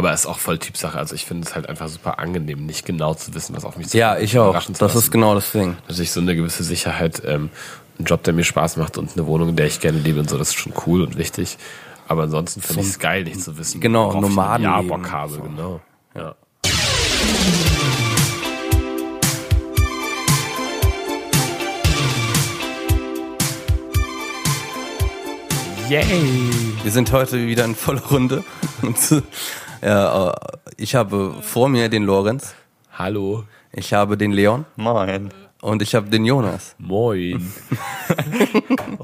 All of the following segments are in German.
Aber es ist auch voll Typsache. Also ich finde es halt einfach super angenehm, nicht genau zu wissen, was auf mich Ja, ich auch. Das ist genau das Ding. Natürlich so eine gewisse Sicherheit, ähm, ein Job, der mir Spaß macht und eine Wohnung, in der ich gerne lebe und so, das ist schon cool und wichtig. Aber ansonsten finde ich es geil, nicht zu wissen, Genau, worauf ich Jahr Nomadenleben Bock habe. so. Genau. Ja. Yay! Wir sind heute wieder in voller Runde. Und, ja, äh, ich habe vor mir den Lorenz, Hallo. ich habe den Leon Moin. und ich habe den Jonas. Moin.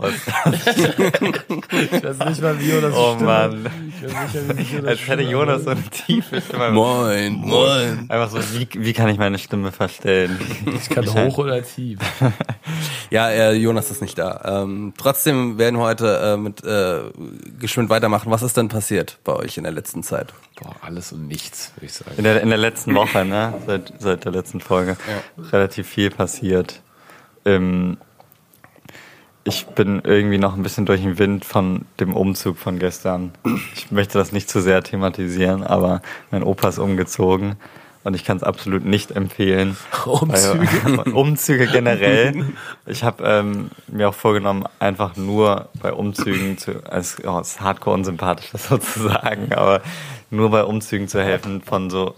ich weiß nicht mal, wie oder Oh Mann. Als hätte Jonas so eine tiefe Stimme. Moin, moin. Einfach so, wie, wie kann ich meine Stimme verstellen? Ich kann hoch oder tief. Ja, äh, Jonas ist nicht da. Ähm, trotzdem werden wir heute äh, mit äh, geschwind weitermachen. Was ist denn passiert bei euch in der letzten Zeit? Boah, alles und nichts, würde ich sagen. In der, in der letzten Woche, ne? Seit, seit der letzten Folge. Relativ viel passiert. Ähm, ich bin irgendwie noch ein bisschen durch den Wind von dem Umzug von gestern. Ich möchte das nicht zu sehr thematisieren, aber mein Opa ist umgezogen und ich kann es absolut nicht empfehlen. Umzüge? Weil- Umzüge generell. Ich habe ähm, mir auch vorgenommen, einfach nur bei Umzügen zu, es oh, ist hardcore unsympathisch, das so zu sagen, aber nur bei Umzügen zu helfen von so,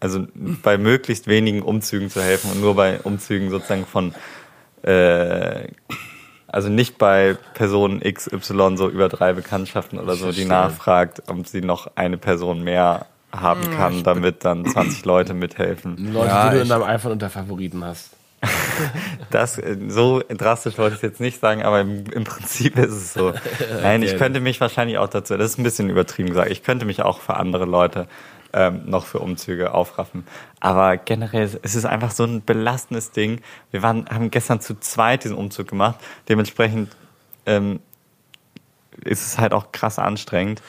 also bei möglichst wenigen Umzügen zu helfen und nur bei Umzügen sozusagen von, äh, also nicht bei Person XY so über drei Bekanntschaften oder so, die nachfragt, ob sie noch eine Person mehr haben kann, damit dann 20 Leute mithelfen. Leute, Ja, die du in deinem iPhone unter Favoriten hast. Das äh, so drastisch wollte ich jetzt nicht sagen, aber im, im Prinzip ist es so. Nein, ich könnte mich wahrscheinlich auch dazu, das ist ein bisschen übertrieben gesagt, ich könnte mich auch für andere Leute ähm, noch für Umzüge aufraffen. Aber generell ist es einfach so ein belastendes Ding. Wir waren, haben gestern zu zweit diesen Umzug gemacht. Dementsprechend ähm, ist es halt auch krass anstrengend.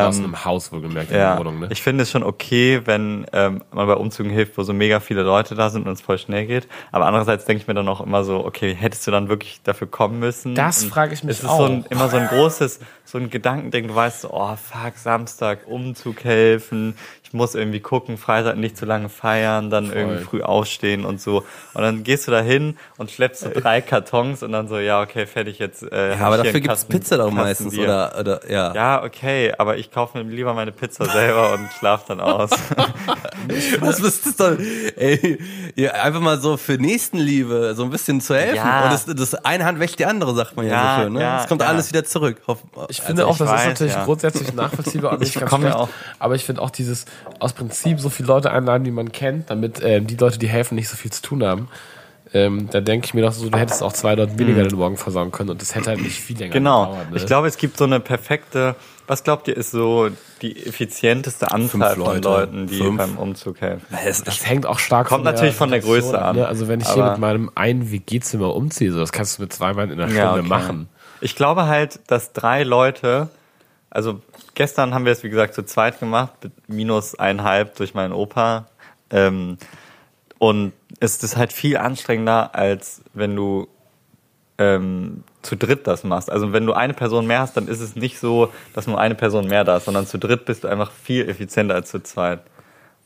Aus Ähm, einem Haus wohlgemerkt in ja, der Wohnung, ne? ich finde es schon okay, wenn ähm, man bei Umzügen hilft, wo so mega viele Leute da sind und es voll schnell geht. Aber andererseits denke ich mir dann auch immer so, okay, hättest du dann wirklich dafür kommen müssen? Das frage ich mich es ist auch. So ein, immer so ein großes, so ein Gedankending. Du weißt so, oh fuck, Samstag Umzug helfen. Ich muss irgendwie gucken, Freitag nicht zu lange feiern, dann irgendwie früh aufstehen und so. Und dann gehst du da hin und schleppst so drei Kartons und dann so, ja, okay, fertig jetzt. Äh, Ja, aber ich dafür gibt's Kasten- Pizza doch meistens, oder, oder ja. Ja, okay, aber ich kaufe mir lieber meine Pizza selber und schlaf dann aus. Was ist das doch? Ey, ja, einfach mal so für Nächstenliebe so ein bisschen zu helfen. Ja. Und das, das eine Hand wäscht die andere, sagt man ja, Ja, so schön. Ne? ja, es kommt ja. alles wieder zurück. Hoff, Ich finde also auch, das weiß, ist natürlich ja. grundsätzlich nachvollziehbar und nicht Ich ganz schlecht. auch- Aber ich finde auch dieses aus Prinzip so viele Leute einladen, die man kennt, damit ähm, die Leute, die helfen, nicht so viel zu tun haben. Ähm, da denke ich mir doch so, du hättest auch zwei Leute weniger den Morgen versorgen können und das hätte halt nicht viel länger genau. gedauert. Ne? Ich glaube, es gibt so eine perfekte, was glaubt ihr, ist so die effizienteste Anzahl Fünf von Leute. Leuten, die Fünf. beim Umzug helfen? es, das hängt auch stark Kommt natürlich von der Größe an. Ne? Also wenn ich hier mit meinem einen WG-Zimmer umziehe, so, das kannst du mit zwei Mann in einer Stunde Ja, okay. machen. Ich glaube halt, dass drei Leute, also gestern haben wir es wie gesagt zu zweit gemacht, mit minus eineinhalb durch meinen Opa. Ähm, und es ist halt viel anstrengender, als wenn du ähm, zu dritt das machst. Also wenn du eine Person mehr hast, dann ist es nicht so, dass nur eine Person mehr da ist, sondern zu dritt bist du einfach viel effizienter als zu zweit.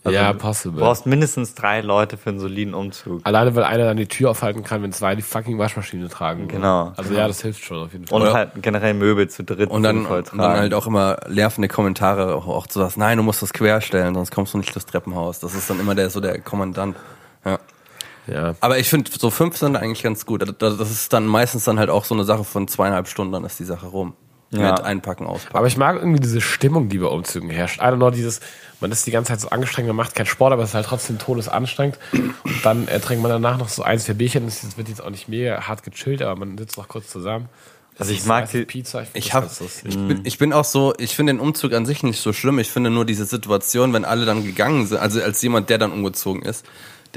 Also Ja, Du possible. brauchst mindestens drei Leute für einen soliden Umzug. Alleine, weil einer dann die Tür aufhalten kann, wenn zwei die fucking Waschmaschine tragen. Genau. Also ja, das hilft schon auf jeden Fall. Und halt generell Möbel zu dritt und dann, und dann halt auch immer nervende Kommentare, auch, auch zu sagen, nein, du musst das querstellen, sonst kommst du nicht durchs Treppenhaus. Das ist dann immer der so der Kommandant. Ja. ja. Aber ich finde, so fünf sind eigentlich ganz gut. Das das ist dann meistens dann halt auch so eine Sache von zweieinhalb Stunden, dann ist die Sache rum. Ja. Mit Einpacken, Auspacken. Aber ich mag irgendwie diese Stimmung, die bei Umzügen herrscht. I don't know, dieses, man ist die ganze Zeit so angestrengt, man macht keinen Sport, aber es ist halt trotzdem todesanstrengend. Und dann äh, trinkt man danach noch so eins, vier Bierchen. Es wird jetzt auch nicht mega hart gechillt, aber man sitzt noch kurz zusammen. Also ich mag die- Pizza. Ich, das hab, ich, bin, ich bin auch so, ich finde den Umzug an sich nicht so schlimm. Ich finde nur diese Situation, wenn alle dann gegangen sind, also als jemand, der dann umgezogen ist,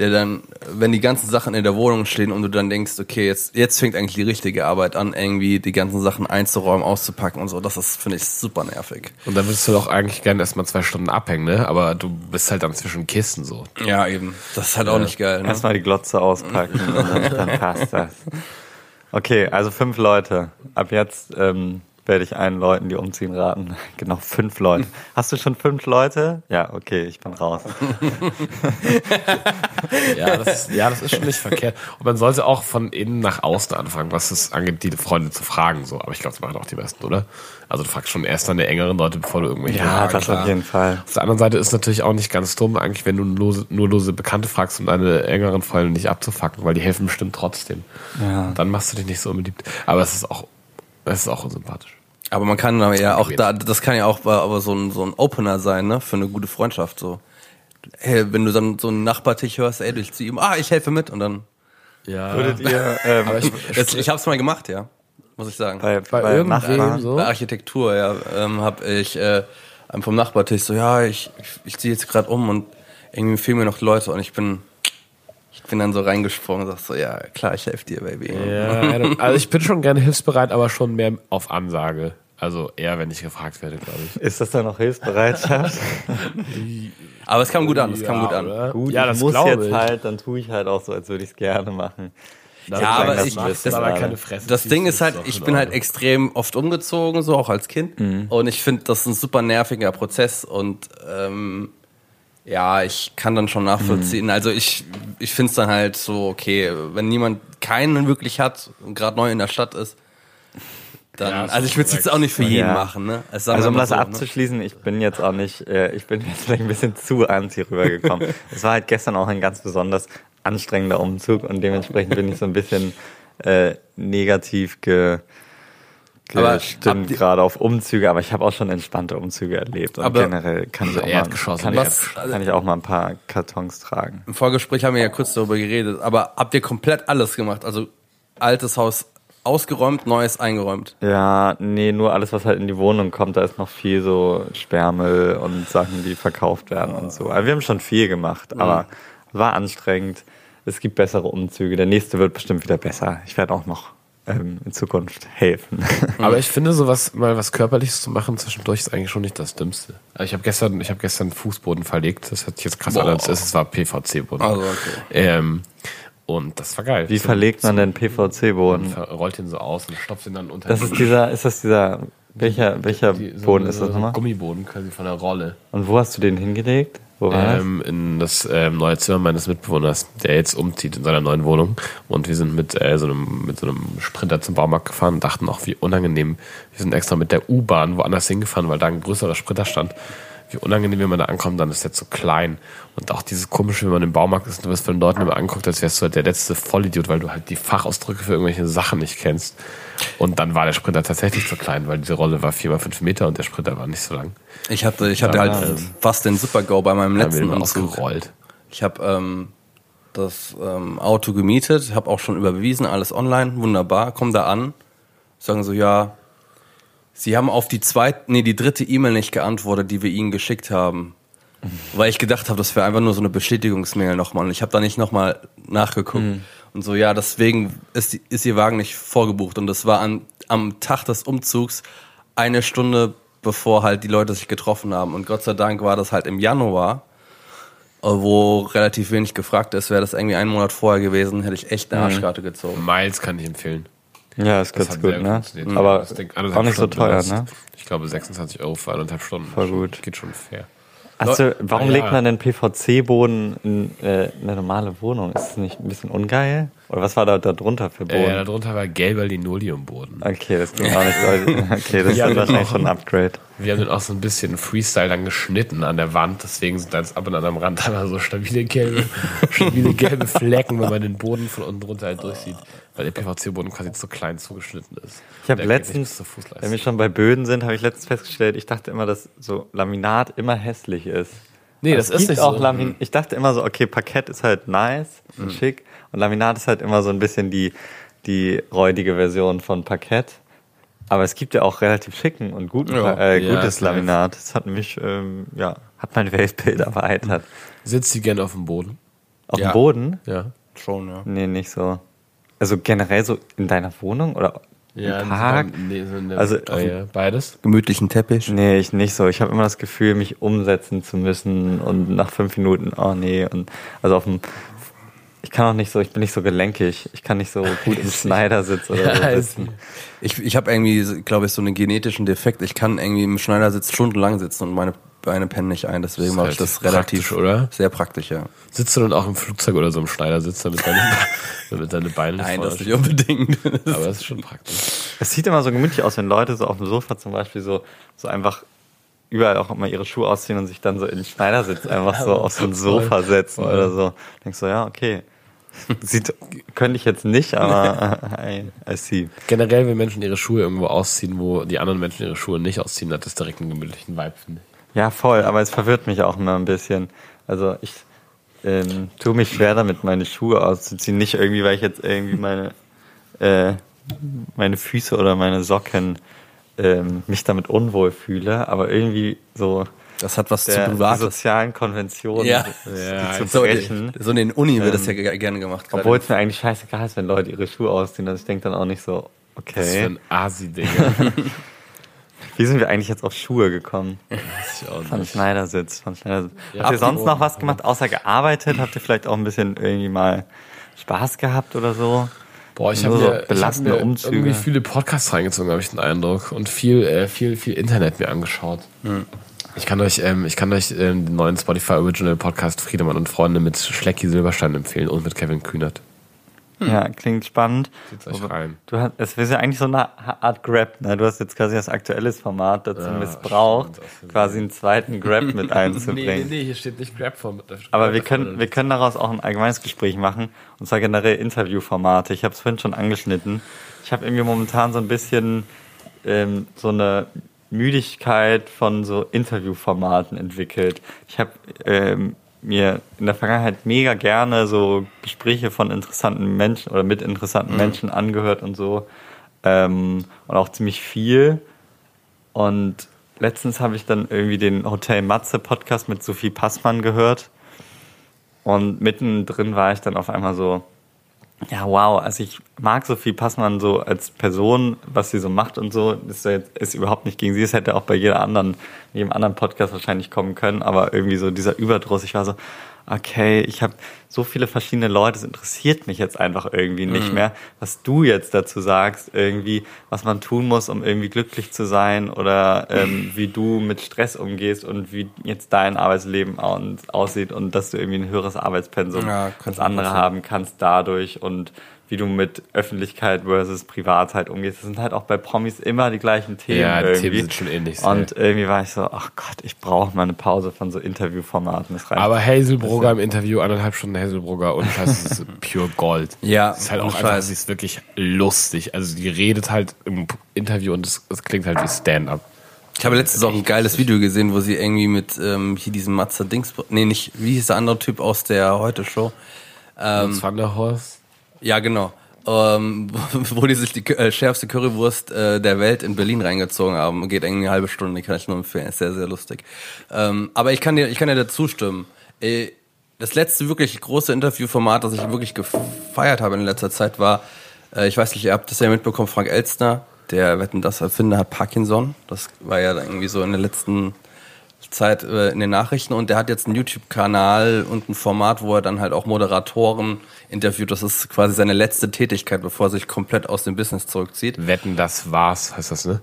der dann, wenn die ganzen Sachen in der Wohnung stehen und du dann denkst, okay, jetzt, jetzt fängt eigentlich die richtige Arbeit an, irgendwie die ganzen Sachen einzuräumen, auszupacken und so. Das ist, finde ich, super nervig. Und dann würdest du doch eigentlich gerne erstmal zwei Stunden abhängen, ne? Aber du bist halt dann zwischen Kisten so. Ja, eben. Das ist halt auch nicht geil. Ne? Erstmal die Glotze auspacken und dann, dann passt das. Okay, also fünf Leute. Ab jetzt ähm, werde ich allen Leuten, die umziehen, raten. Genau, fünf Leute. Hast du schon fünf Leute? Ja, okay, ich bin raus. Ja, das ist, ja, das ist schon nicht verkehrt. Und man sollte auch von innen nach außen anfangen, was es angeht, die Freunde zu fragen. So. Aber ich glaube, das machen auch die besten, oder? Also du fragst schon erst deine engeren Leute, bevor du irgendwelche Ja, Fragen das auf jeden Fall. Auf der anderen Seite ist natürlich auch nicht ganz dumm, eigentlich, wenn du lose, nur lose Bekannte fragst, um deine engeren Freunde nicht abzufacken, weil die helfen bestimmt trotzdem. Ja. Dann machst du dich nicht so unbeliebt. Aber es ist auch, es ist auch unsympathisch. Aber man kann aber ja auch da, das kann ja auch aber so ein, so ein Opener sein, ne, für eine gute Freundschaft, so. Hey, wenn du dann so einen Nachbartisch hörst, ey, ich zu ihm, ah, ich helfe mit und dann. Ja. Würdet ihr ähm, ich, Das, ich hab's mal gemacht, ja. Muss ich sagen. bei, bei, bei irgendwem so? Bei Architektur, ja, ähm, hab ich äh, einem vom Nachbartisch so, ja, ich, ich, ich ziehe jetzt gerade um und irgendwie fehlen mir noch Leute und ich bin, ich bin dann so reingesprungen und sag so, ja, klar, ich helfe dir, Baby. Ja, also ich bin schon gerne hilfsbereit, aber schon mehr auf Ansage. Also eher, wenn ich gefragt werde, glaube ich. Ist das dann noch Hilfsbereitschaft? Aber es kam gut an, es kam Ja, gut an. oder? Gut, ja, ich das muss glaube jetzt ich. halt, dann tue ich halt auch so, als würde ich es gerne machen. Ja, aber das ich, das, aber keine Fresse das Ding ist halt, ich in bin halt extrem oft umgezogen, so auch als Kind. Und ich finde, das ist ein super nerviger Prozess und ähm, ja, ich kann dann schon nachvollziehen. Also ich, ich finde es dann halt so, okay, wenn niemand keinen wirklich hat und gerade neu in der Stadt ist, dann, Ja, also ich würde es jetzt auch nicht für jeden Ja. machen, ne? Also wir um das so, ne? abzuschließen, ich bin jetzt auch nicht, äh, ich bin jetzt vielleicht ein bisschen zu anti rübergekommen. es war halt gestern auch ein ganz besonders anstrengender Umzug und dementsprechend bin ich so ein bisschen äh, negativ ge, Aber ihr- gerade auf Umzüge, aber ich habe auch schon entspannte Umzüge erlebt und Aber- generell kann ich, auch mal, kann, ich, kann ich auch mal ein paar Kartons tragen. Im Vorgespräch haben wir ja kurz darüber geredet, aber habt ihr komplett alles gemacht? Also altes Haus ausgeräumt, neues eingeräumt. Ja, nee, nur alles, was halt in die Wohnung kommt, da ist noch viel so Sperrmüll und Sachen, die verkauft werden und so. Also wir haben schon viel gemacht, aber war anstrengend. Es gibt bessere Umzüge. Der nächste wird bestimmt wieder besser. Ich werde auch noch ähm, in Zukunft helfen. Aber ich finde, sowas mal was Körperliches zu machen zwischendurch ist eigentlich schon nicht das Dümmste. Also ich habe gestern, ich habe gestern Fußboden verlegt. Das hört sich jetzt krass an, Boah. als ist. Es war PVC-Boden. Also, okay. Ähm, und das war geil. Wie So- verlegt man denn PVC-Boden? so- rollt den so aus und stopft ihn dann unter Das ist dieser, ist das dieser, welcher, welcher die- so- Boden ist so das nochmal? Gummiboden quasi von der Rolle. Und wo hast du den hingelegt? Wo war ähm, in das ähm, neue Zimmer meines Mitbewohners, der jetzt umzieht in seiner neuen Wohnung. Und wir sind mit, äh, so, einem, mit so einem Sprinter zum Baumarkt gefahren und dachten auch, wie unangenehm. Wir sind extra mit der U-Bahn woanders hingefahren, weil da ein größerer Sprinter stand. Wie unangenehm, wenn man da ankommt, dann ist der zu klein. Und auch dieses komische, wenn man im Baumarkt ist und du wirst von den Leuten immer angeguckt, als wärst du halt der letzte Vollidiot, weil du halt die Fachausdrücke für irgendwelche Sachen nicht kennst. Und dann war der Sprinter tatsächlich zu klein, weil diese Rolle war vier mal fünf Meter und der Sprinter war nicht so lang. Ich hatte, ich hatte Ja, halt ähm, fast den Super-Go bei meinem letzten Umzug. ausgerollt. Ich habe ähm, das ähm, Auto gemietet, habe auch schon überwiesen, alles online, wunderbar. Komm da an, sagen so, ja, Sie haben auf die zweite, nee, die dritte E-Mail nicht geantwortet, die wir Ihnen geschickt haben. Weil ich gedacht habe, das wäre einfach nur so eine Bestätigungsmail nochmal. Und ich habe da nicht nochmal nachgeguckt. Und so, ja, deswegen ist, die, ist Ihr Wagen nicht vorgebucht. Und das war an, am Tag des Umzugs eine Stunde bevor halt die Leute sich getroffen haben. Und Gott sei Dank war das halt im Januar, äh, wo relativ wenig gefragt ist. Wäre das irgendwie einen Monat vorher gewesen, hätte ich echt eine Arschkarte gezogen. Miles kann ich empfehlen. Ja, ist Das ganz gut, ne? Aber anderthalb auch nicht so Stunden teuer, kostet. ne? Ich glaube 26 Euro für anderthalb Stunden. Voll gut. Geht schon fair. Also, warum Ah, ja. legt man denn PVC-Boden in äh, eine normale Wohnung? Ist das nicht ein bisschen ungeil? Oder was war da, da drunter für Boden? Äh, darunter war gelber Linoleumboden. okay, das klingt auch nicht so. Okay, das ist wahrscheinlich schon ein Upgrade. Wir haben den auch so ein bisschen Freestyle dann geschnitten an der Wand, deswegen sind da jetzt ab und an am Rand immer so stabile gelbe, stabile gelbe Flecken, wenn man den Boden von unten runter halt durchsieht, weil der PVC-Boden quasi zu klein zugeschnitten ist. Ich habe letztens, wenn wir schon bei Böden sind, habe ich letztens festgestellt, ich dachte immer, dass so Laminat immer hässlich ist. Nee, das Es ist gibt nicht auch so. Lamin ich dachte immer so, okay, Parkett ist halt nice Mhm. und schick und Laminat ist halt immer so ein bisschen die, die räudige Version von Parkett. Aber es gibt ja auch relativ schicken und guten, Ja. äh, Ja, gutes safe. Laminat. Das hat mich, ähm, ja, hat mein Weltbild erweitert. Sitzt die gerne auf dem Boden? Auf Ja. dem Boden? Ja. Schon, ja. Nee, nicht so. Also generell so in deiner Wohnung oder Ja, im Park? Nee, so eine, Also ah, ja, beides. Gemütlichen Teppich. Nee, ich nicht so. Ich habe immer das Gefühl, mich umsetzen zu müssen und nach fünf Minuten, oh nee. Und also auf dem ich kann auch nicht so, ich bin nicht so gelenkig. Ich kann nicht so gut im Schneidersitz oder so sitzen. Ich, ich habe irgendwie, glaube ich, so einen genetischen Defekt. Ich kann irgendwie im Schneidersitz stundenlang sitzen und meine Beine pennen nicht ein. Deswegen mache ich das relativ praktisch, oder? Sehr praktisch, ja. Sitzt du dann auch im Flugzeug oder so im Schneidersitz, damit deine, damit deine Beine Nein, vorne das nicht unbedingt. Aber das ist schon praktisch. Es sieht immer so gemütlich aus, wenn Leute so auf dem Sofa zum Beispiel so, so einfach überall auch immer ihre Schuhe ausziehen und sich dann so in den Schneidersitz einfach so auf so ein Sofa setzen oder so. Denkst so, ja, okay. Sieht, könnte ich jetzt nicht, aber I, I see. Generell, wenn Menschen ihre Schuhe irgendwo ausziehen, wo die anderen Menschen ihre Schuhe nicht ausziehen, hat das direkt einen gemütlichen Vibe, finde ich. Ja, voll, aber es verwirrt mich auch immer ein bisschen. Also ich ähm, tue mich schwer damit, meine Schuhe auszuziehen. Nicht irgendwie, weil ich jetzt irgendwie meine, äh, meine Füße oder meine Socken ähm, mich damit unwohl fühle, aber irgendwie so Das hat was der, zu die Privates. sozialen Konventionen Ja. Ja, zu So, brechen. so in den Uni wird das ja ge- gerne gemacht. Obwohl es mir eigentlich scheißegal ist, wenn Leute ihre Schuhe ausziehen. Also ich denke dann auch nicht so, Das ist okay, ein Asi-Ding. wie sind wir eigentlich jetzt auf Schuhe gekommen? Weiß ich auch Von nicht. Schneidersitz, von Schneidersitz. Ja, Habt ihr sonst noch was gemacht, außer gearbeitet? Habt ihr vielleicht auch ein bisschen irgendwie mal Spaß gehabt oder so? Boah, ich habe so mir, ich hab mir Umzüge. irgendwie viele Podcasts reingezogen, habe ich den Eindruck. Und viel, äh, viel, viel Internet mir angeschaut. Ich kann euch, ähm, ich kann euch ähm, den neuen Spotify Original Podcast Friedemann und Freunde mit Schlecki Silberstein empfehlen und mit Kevin Kühnert. Ja, klingt spannend. Zieht's euch Aber rein. Du hast, es ist ja eigentlich so eine Art Grab, ne? Du hast jetzt quasi das aktuelle Format dazu Ja, missbraucht, stimmt, quasi einen zweiten Grab mit einzubringen. hier steht nicht Grab vom. Aber wir können, wir können daraus auch ein allgemeines Gespräch machen. Und zwar generell Interviewformate. Ich habe es vorhin schon angeschnitten. Ich habe irgendwie momentan so ein bisschen ähm, so eine Müdigkeit von so Interviewformaten entwickelt. Ich habe ähm, mir in der Vergangenheit mega gerne so Gespräche von interessanten Menschen oder mit interessanten Menschen angehört und so. Ähm, und auch ziemlich viel. Und letztens habe ich dann irgendwie den Hotel Matze Podcast mit Sophie Passmann gehört. Und mittendrin war ich dann auf einmal so, ja, wow, also ich mag Sophie Passmann so als Person, was sie so macht und so, jetzt, ist überhaupt nicht gegen sie. Es hätte auch bei jeder anderen, jedem anderen Podcast wahrscheinlich kommen können, aber irgendwie so dieser Überdruss, ich war so, okay, ich habe so viele verschiedene Leute, es interessiert mich jetzt einfach irgendwie nicht mehr, was du jetzt dazu sagst, irgendwie, was man tun muss, um irgendwie glücklich zu sein oder ähm, wie du mit Stress umgehst und wie jetzt dein Arbeitsleben au- aussieht und dass du irgendwie ein höheres Arbeitspensum Ja, als andere haben kannst dadurch und wie du mit Öffentlichkeit versus Privatheit umgehst. Das sind halt auch bei Promis immer die gleichen Themen Ja, die irgendwie. Themen sind schon ähnlich. und irgendwie war ich so, ach Gott, ich brauche mal eine Pause von so Interviewformaten. Das reicht. aber Hazelbrugger im Interview, anderthalb Stunden Hazelbrugger und das ist pure Gold. Ja, Das ist halt auch einfach, sie ist wirklich lustig. Also die redet halt im Interview und es, es klingt halt wie Stand-up. Ich habe letztens auch ein geiles Video gesehen, wo sie irgendwie mit ähm, hier diesem Matze Dings, nee, nicht, wie hieß der andere Typ aus der Heute-Show? Ähm, Van der Horst. Ja, genau. Ähm, wo die sich die äh, schärfste Currywurst äh, der Welt in Berlin reingezogen haben. Geht irgendwie eine halbe Stunde, die kann ich nur empfehlen. Ist sehr, sehr lustig. Ähm, aber ich kann dir, ich kann dir dazu stimmen. Äh, Das letzte wirklich große Interviewformat, das ich wirklich gefeiert habe in letzter Zeit, war, äh, ich weiß nicht, ihr habt das ja mitbekommen, Frank Elstner, der Wetten das Erfinder, hat Parkinson. Das war ja irgendwie so in der letzten Zeit äh, in den Nachrichten und der hat jetzt einen YouTube-Kanal und ein Format, wo er dann halt auch Moderatoren interviewt. Das ist quasi seine letzte Tätigkeit, bevor er sich komplett aus dem Business zurückzieht. Wetten, das war's, heißt das, ne?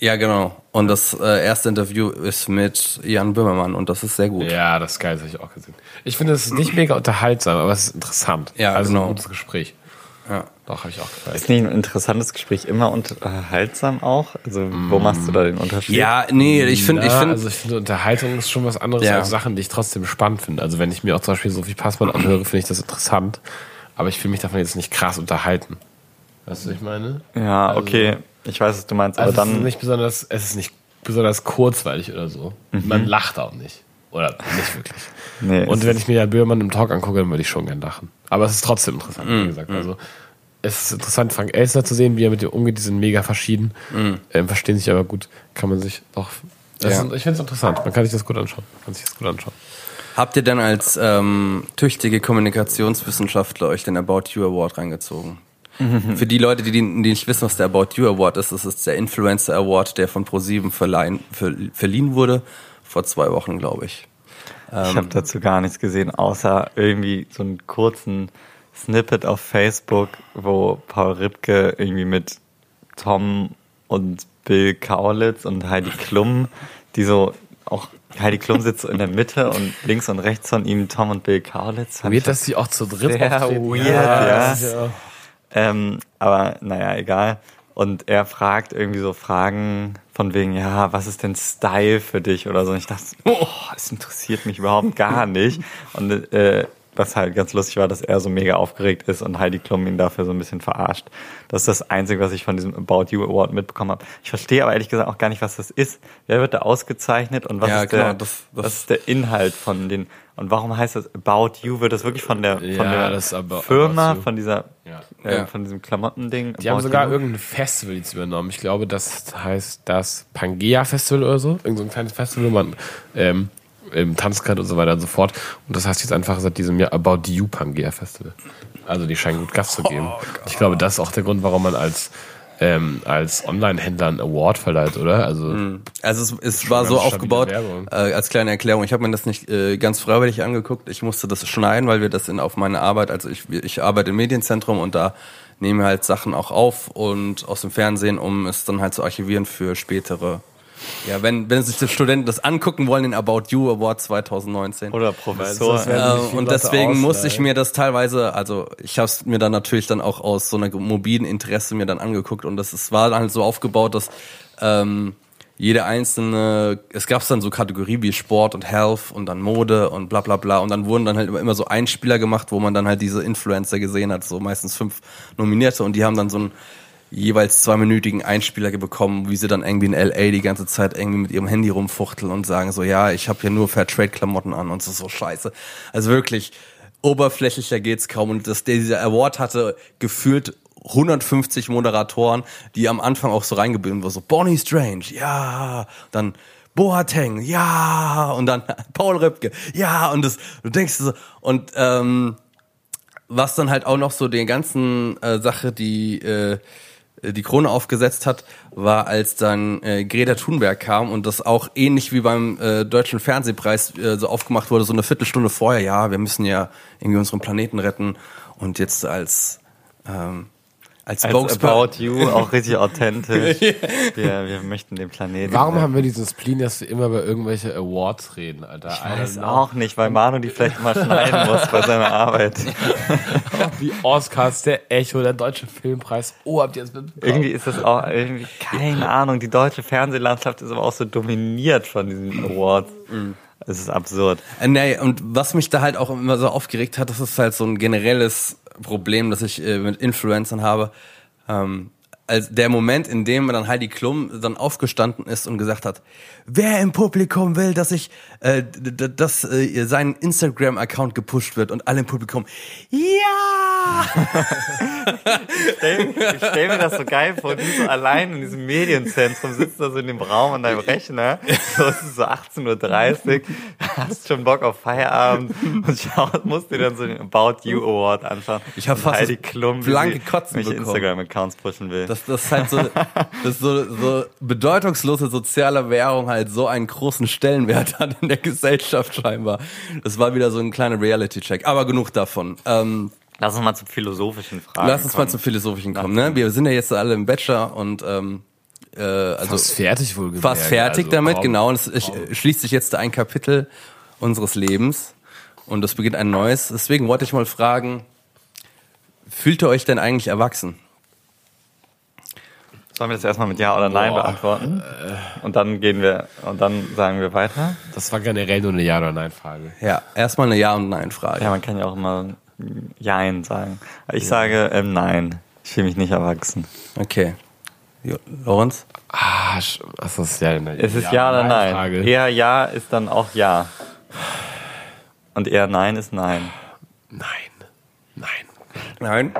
Ja, genau. Und das äh, erste Interview ist mit Jan Böhmermann und das ist sehr gut. Ja, das ist geil, das habe ich auch gesehen. Ich finde, es nicht mega unterhaltsam, aber es ist interessant. Ja, also genau. ein gutes Gespräch. Ja. Doch, habe ich auch gefallen. ist nicht ein interessantes Gespräch immer unterhaltsam auch? Also wo machst du da den Unterschied? Ja, nee, ich finde, ich Ja, finde, also ich finde, Unterhaltung ist schon was anderes Ja. als Sachen, die ich trotzdem spannend finde. Also wenn ich mir auch zum Beispiel Sophie Passmann anhöre, finde ich das interessant. Aber ich fühle mich davon jetzt nicht krass unterhalten. Weißt du, was ich meine? Ja, okay. Ich weiß, was du meinst, aber Also es ist dann. nicht besonders, es ist nicht besonders kurzweilig oder so. Man lacht auch nicht. Oder nicht wirklich. Nee, Und wenn ich mir Jan Böhmermann im Talk angucke, dann würde ich schon gern lachen. Aber es ist trotzdem interessant, wie gesagt. Also es ist interessant, Frank Elstner zu sehen, wie er mit dem umgeht. Die sind mega verschieden, ähm, verstehen sich aber gut. Kann man sich doch. Das Ja. ist, ich finde es interessant. Man kann sich das gut anschauen. Man kann sich das gut anschauen. habt ihr denn als ähm, tüchtige Kommunikationswissenschaftler euch den About You Award reingezogen? Für die Leute, die, die nicht wissen, was der About You Award ist, das ist der Influencer Award, der von ProSieben verleihen, ver, verliehen wurde, vor zwei Wochen, glaube ich. Ich habe dazu gar nichts gesehen, außer irgendwie so einen kurzen Snippet auf Facebook, wo Paul Ripke irgendwie mit Tom und Bill Kaulitz und Heidi Klum, die so auch Heidi Klum sitzt so in der Mitte und links und rechts von ihm Tom und Bill Kaulitz. Weird, dass die auch zu dritt Sehr auftreten. weird, ja. das ja. Ähm, aber naja, egal. Und er fragt irgendwie so Fragen von wegen, ja, was ist denn Style für dich oder so. Und ich dachte, oh, das interessiert mich überhaupt gar nicht. Und äh, was halt ganz lustig war, dass er so mega aufgeregt ist und Heidi Klum ihn dafür so ein bisschen verarscht. Das ist das Einzige, was ich von diesem About You Award mitbekommen habe. Ich verstehe aber ehrlich gesagt auch gar nicht, was das ist. Wer wird da ausgezeichnet und was, Ja, ist, der, genau, das- das- was ist der Inhalt von den und warum heißt das About You? Wird das wirklich von der, von Ja, der About- Firma, About von dieser, Ja. äh, Ja. von diesem Klamottending? Die haben sogar You? irgendein Festival jetzt übernommen. Ich glaube, das heißt das Pangea Festival oder so. Irgend so ein kleines Festival, wo man ähm, tanzen kann und so weiter und so fort. Und das heißt jetzt einfach seit diesem Jahr About You Pangea Festival. Also die scheinen gut Gas zu geben. ich glaube, das ist auch der Grund, warum man als ähm, als Online-Händler einen Award verleiht, oder? Also Also es, es war so aufgebaut, äh, als kleine Erklärung, ich habe mir das nicht äh, ganz freiwillig angeguckt. Ich musste das schneiden, weil wir das in auf meine Arbeit, also ich, ich arbeite im Medienzentrum und da nehmen wir halt Sachen auch auf und aus dem Fernsehen, um es dann halt zu archivieren für spätere. Ja, wenn, wenn sich die Studenten das angucken wollen, den About You Award 2019. Oder Professor. Sich Äh, und deswegen musste ich ausleihen. mir das teilweise, also ich habe es mir dann natürlich dann auch aus so einer mobilen Interesse mir dann angeguckt und das ist, war dann halt so aufgebaut, dass ähm, jede einzelne, es gab dann so Kategorie wie Sport und Health und dann Mode und bla bla bla und dann wurden dann halt immer, immer so Einspieler gemacht, wo man dann halt diese Influencer gesehen hat, so meistens fünf Nominierte und die haben dann so einen jeweils zweiminütigen Einspieler bekommen, wie sie dann irgendwie in LA die ganze Zeit irgendwie mit ihrem Handy rumfuchteln und sagen so, ja, ich habe hier nur Fairtrade-Klamotten an und so, so scheiße. Also wirklich, oberflächlicher geht's kaum. Und das, dieser Award hatte gefühlt 150 Moderatoren, die am Anfang auch so reingeblieben waren, so Bonnie Strange, ja, dann Boateng, ja, und dann Paul Ripke, ja, und das, du denkst so, und ähm, was dann halt auch noch so den ganzen äh, Sache, die äh, die Krone aufgesetzt hat, war, als dann äh, Greta Thunberg kam und das auch ähnlich wie beim äh, deutschen Fernsehpreis äh, so aufgemacht wurde, so eine Viertelstunde vorher, ja, wir müssen ja irgendwie unseren Planeten retten. Und jetzt als ähm, als, Als About You auch richtig authentisch. wir, wir möchten den Planeten. Warum haben wir diesen Spleen, dass wir immer über irgendwelche Awards reden, Alter? Ich weiß auch nicht, weil Manu die vielleicht immer schneiden muss bei seiner Arbeit. Die Oscars, der Echo, der Deutsche Filmpreis. Oh, habt ihr das mitbekommen? Irgendwie ist das auch, irgendwie, keine Ahnung, die deutsche Fernsehlandschaft ist aber auch so dominiert von diesen Awards. Es ist absurd. Äh, nee, und was mich da halt auch immer so aufgeregt hat, das ist halt so ein generelles Problem, das ich äh, mit Influencern habe. Ähm, als der Moment, in dem dann Heidi Klum dann aufgestanden ist und gesagt hat, wer im Publikum will, dass ich, äh, dass äh, sein Instagram-Account gepusht wird und alle im Publikum, ja! Ich stell mir das so geil vor, du so allein in diesem Medienzentrum sitzt da so in dem Raum an deinem Rechner, so es ist so 18.30 Uhr, hast schon Bock auf Feierabend und schaust, musst dir dann so den About You Award anschauen. Ich hab Und fast Heidi Klum, blanke Kotzen mich. Instagram-Accounts pushen will. Das, das ist halt so, das ist so, so bedeutungslose soziale Währung halt so einen großen Stellenwert hat in der Gesellschaft scheinbar. Das war wieder so ein kleiner Reality-Check. Aber genug davon. Ähm, Lass uns mal zu philosophischen Fragen lass uns mal kommen. zum Philosophischen kommen. Ne? Wir sind ja jetzt alle im Bachelor und ähm, äh, also Fast fertig wohl fast fertig damit, komm. genau. Und es ich, schließt sich jetzt ein Kapitel unseres Lebens und es beginnt ein neues. Deswegen wollte ich mal fragen, fühlt ihr euch denn eigentlich erwachsen? Sollen wir das erstmal mit Ja oder Nein Boah. beantworten? Und dann gehen wir, und dann sagen wir weiter? Das war generell nur eine Ja- oder Nein-Frage. Ja, erstmal eine Ja- und Nein-Frage. Ja, man kann ja auch immer Jein sagen. Ich sage ähm, Nein. Ich fühle mich nicht erwachsen. Okay. Jo, Lorenz? Ah, was ist ja eine Es ist Ja, oder Nein. Frage. Eher Ja ist dann auch Ja. Und eher Nein ist Nein. Nein. Nein. Nein.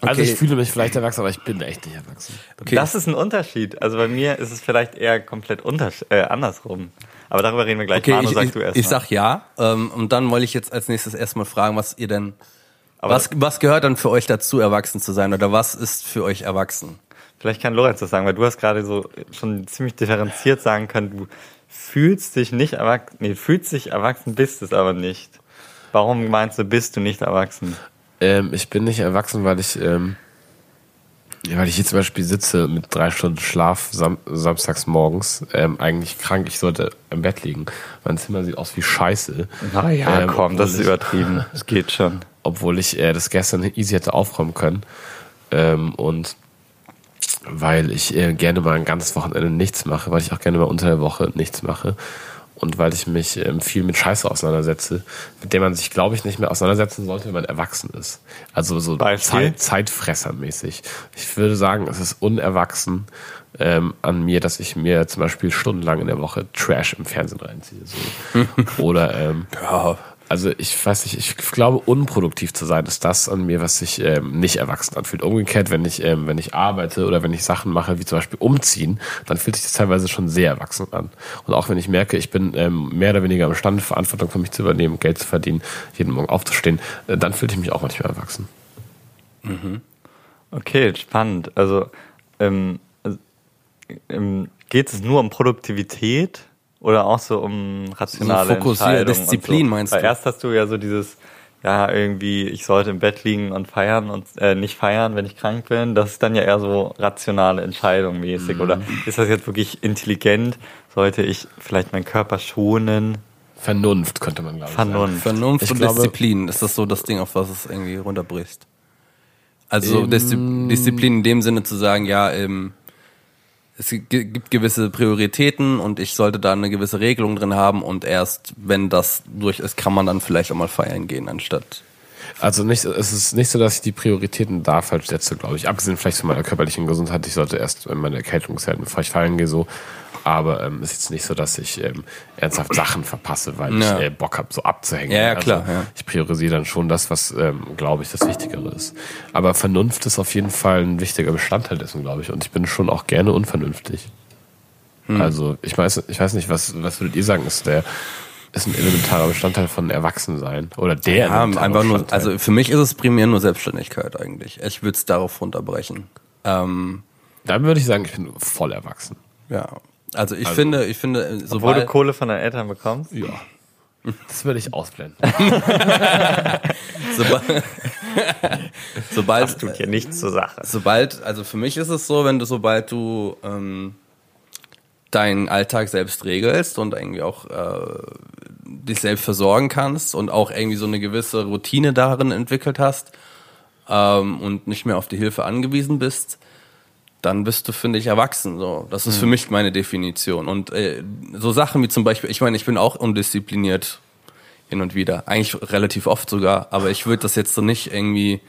Also Okay. ich fühle mich vielleicht erwachsen, aber ich bin echt nicht erwachsen. Okay. Das ist ein Unterschied. Also bei mir ist es vielleicht eher komplett untersch äh, andersrum. Aber darüber reden wir gleich. Okay, Manu, ich, sag ich, du erst ich mal. sag ja. Ähm, und dann wollte ich jetzt als nächstes erstmal fragen, was ihr denn. Aber- was, was gehört dann für euch dazu, erwachsen zu sein? Oder was ist für euch erwachsen? Vielleicht kann Lorenz das sagen, weil du hast gerade so schon ziemlich differenziert sagen können, du fühlst dich nicht erwachsen, nee, fühlst dich erwachsen, bist es aber nicht. Warum meinst du, bist du nicht erwachsen? Ähm, ich bin nicht erwachsen, weil ich, ähm, weil ich hier zum Beispiel sitze mit drei Stunden Schlaf sam samstags morgens, ähm, eigentlich krank. Ich sollte im Bett liegen. Mein Zimmer sieht aus wie Scheiße. Na ja, Ähm, komm, das ist ich- übertrieben. Es geht schon. obwohl ich äh, das gestern easy hätte aufräumen können. Ähm, und weil ich äh, gerne mal ein ganzes Wochenende nichts mache, weil ich auch gerne mal unter der Woche nichts mache. Und weil ich mich ähm, viel mit Scheiße auseinandersetze, mit der man sich, glaube ich, nicht mehr auseinandersetzen sollte, wenn man erwachsen ist. Also so? Zeit, Zeitfressermäßig. Ich würde sagen, es ist unerwachsen ähm, an mir, dass ich mir zum Beispiel stundenlang in der Woche Trash im Fernsehen reinziehe. So. Oder ähm, Ja. Also ich weiß nicht, ich glaube, unproduktiv zu sein, ist das an mir, was sich ähm, nicht erwachsen anfühlt. Umgekehrt, wenn ich, ähm, wenn ich arbeite oder wenn ich Sachen mache, wie zum Beispiel umziehen, dann fühlt sich das teilweise schon sehr erwachsen an. Und auch wenn ich merke, ich bin ähm, mehr oder weniger imstande, Verantwortung für mich zu übernehmen, Geld zu verdienen, jeden Morgen aufzustehen, äh, dann fühlte ich mich auch manchmal erwachsen. Okay, spannend. Also, ähm, also, ähm, geht es nur um Produktivität oder auch so um rationale So fokussiert, Entscheidungen? Disziplin und so? meinst Weil du? erst hast du ja so dieses, ja, irgendwie, ich sollte im Bett liegen und feiern und äh, nicht feiern, wenn ich krank bin. Das ist dann ja eher so rationale Entscheidung mäßig. Mhm. Oder ist das jetzt wirklich intelligent? Sollte ich vielleicht meinen Körper schonen? Vernunft könnte man glaube ich sagen. Vernunft. Vernunft Ich und glaube- Disziplin, ist das so das Ding, auf was es irgendwie runterbricht? Also Ähm, Diszi Disziplin in dem Sinne zu sagen, ja, ähm, es gi- gibt gewisse Prioritäten und ich sollte da eine gewisse Regelung drin haben und erst wenn das durch ist, kann man dann vielleicht auch mal feiern gehen, anstatt Also nicht, es ist nicht so, dass ich die Prioritäten da falsch setze, glaube ich. Abgesehen vielleicht von meiner körperlichen Gesundheit. Ich sollte erst meine Erkältung halten, bevor ich feiern gehe, so. Aber ähm, es ist jetzt nicht so, dass ich ähm, ernsthaft Sachen verpasse, weil Ja. ich äh, Bock habe, so abzuhängen. Ja, ja, klar, Also, ja. Ich priorisiere dann schon das, was, ähm, glaube ich, das Wichtigere ist. Aber Vernunft ist auf jeden Fall ein wichtiger Bestandteil dessen, glaube ich. Und ich bin schon auch gerne unvernünftig. Hm. Also ich weiß, ich weiß nicht, was, was würdet ihr sagen, ist der ist ein elementarer Bestandteil von Erwachsensein oder der ja, einfach nur, Bestandteil. also für mich ist es primär nur Selbstständigkeit eigentlich. Ich würde es darauf runterbrechen. Ähm, Dann würde ich sagen, ich bin voll erwachsen. ja, also ich finde, ich finde, äh, Obwohl du sobald, Kohle von deinen Eltern bekommst? Ja. Das würde ich ausblenden. sobald, sobald, Tut hier nichts zur Sache. sobald, also für mich ist es so, wenn du, sobald du ähm, deinen Alltag selbst regelst und irgendwie auch äh, dich selbst versorgen kannst und auch irgendwie so eine gewisse Routine darin entwickelt hast ähm, und nicht mehr auf die Hilfe angewiesen bist, dann bist du, finde ich, erwachsen. So, das ist für mich meine Definition. Und äh, so Sachen wie zum Beispiel, ich meine, ich bin auch undiszipliniert hin und wieder, eigentlich relativ oft sogar, aber ich würde das jetzt so nicht irgendwie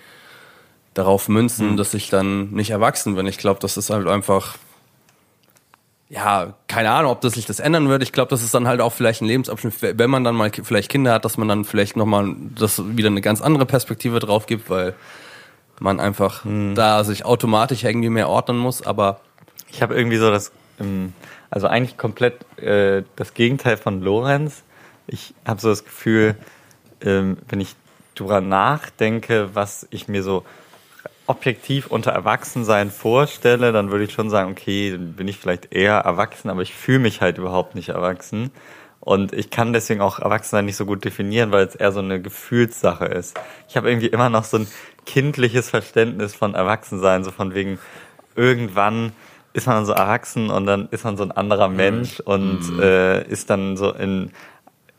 darauf münzen, dass ich dann nicht erwachsen bin. Ich glaube, das ist halt einfach, ja, keine Ahnung, ob das sich das ändern würde. Ich glaube, das ist dann halt auch vielleicht ein Lebensabschnitt, wenn man dann mal vielleicht Kinder hat, dass man dann vielleicht nochmal das wieder eine ganz andere Perspektive drauf gibt, weil man einfach da sich automatisch irgendwie mehr ordnen muss, aber Ich habe irgendwie so das, ähm, also eigentlich komplett äh, das Gegenteil von Lorenz. Ich habe so das Gefühl, ähm, wenn ich drüber nachdenke, was ich mir so objektiv unter Erwachsensein vorstelle, dann würde ich schon sagen, okay, dann bin ich vielleicht eher erwachsen, aber ich fühle mich halt überhaupt nicht erwachsen. Und ich kann deswegen auch Erwachsensein nicht so gut definieren, weil es eher so eine Gefühlssache ist. Ich habe irgendwie immer noch so ein kindliches Verständnis von Erwachsensein, so von wegen, irgendwann ist man so erwachsen und dann ist man so ein anderer Mensch und äh, ist dann so in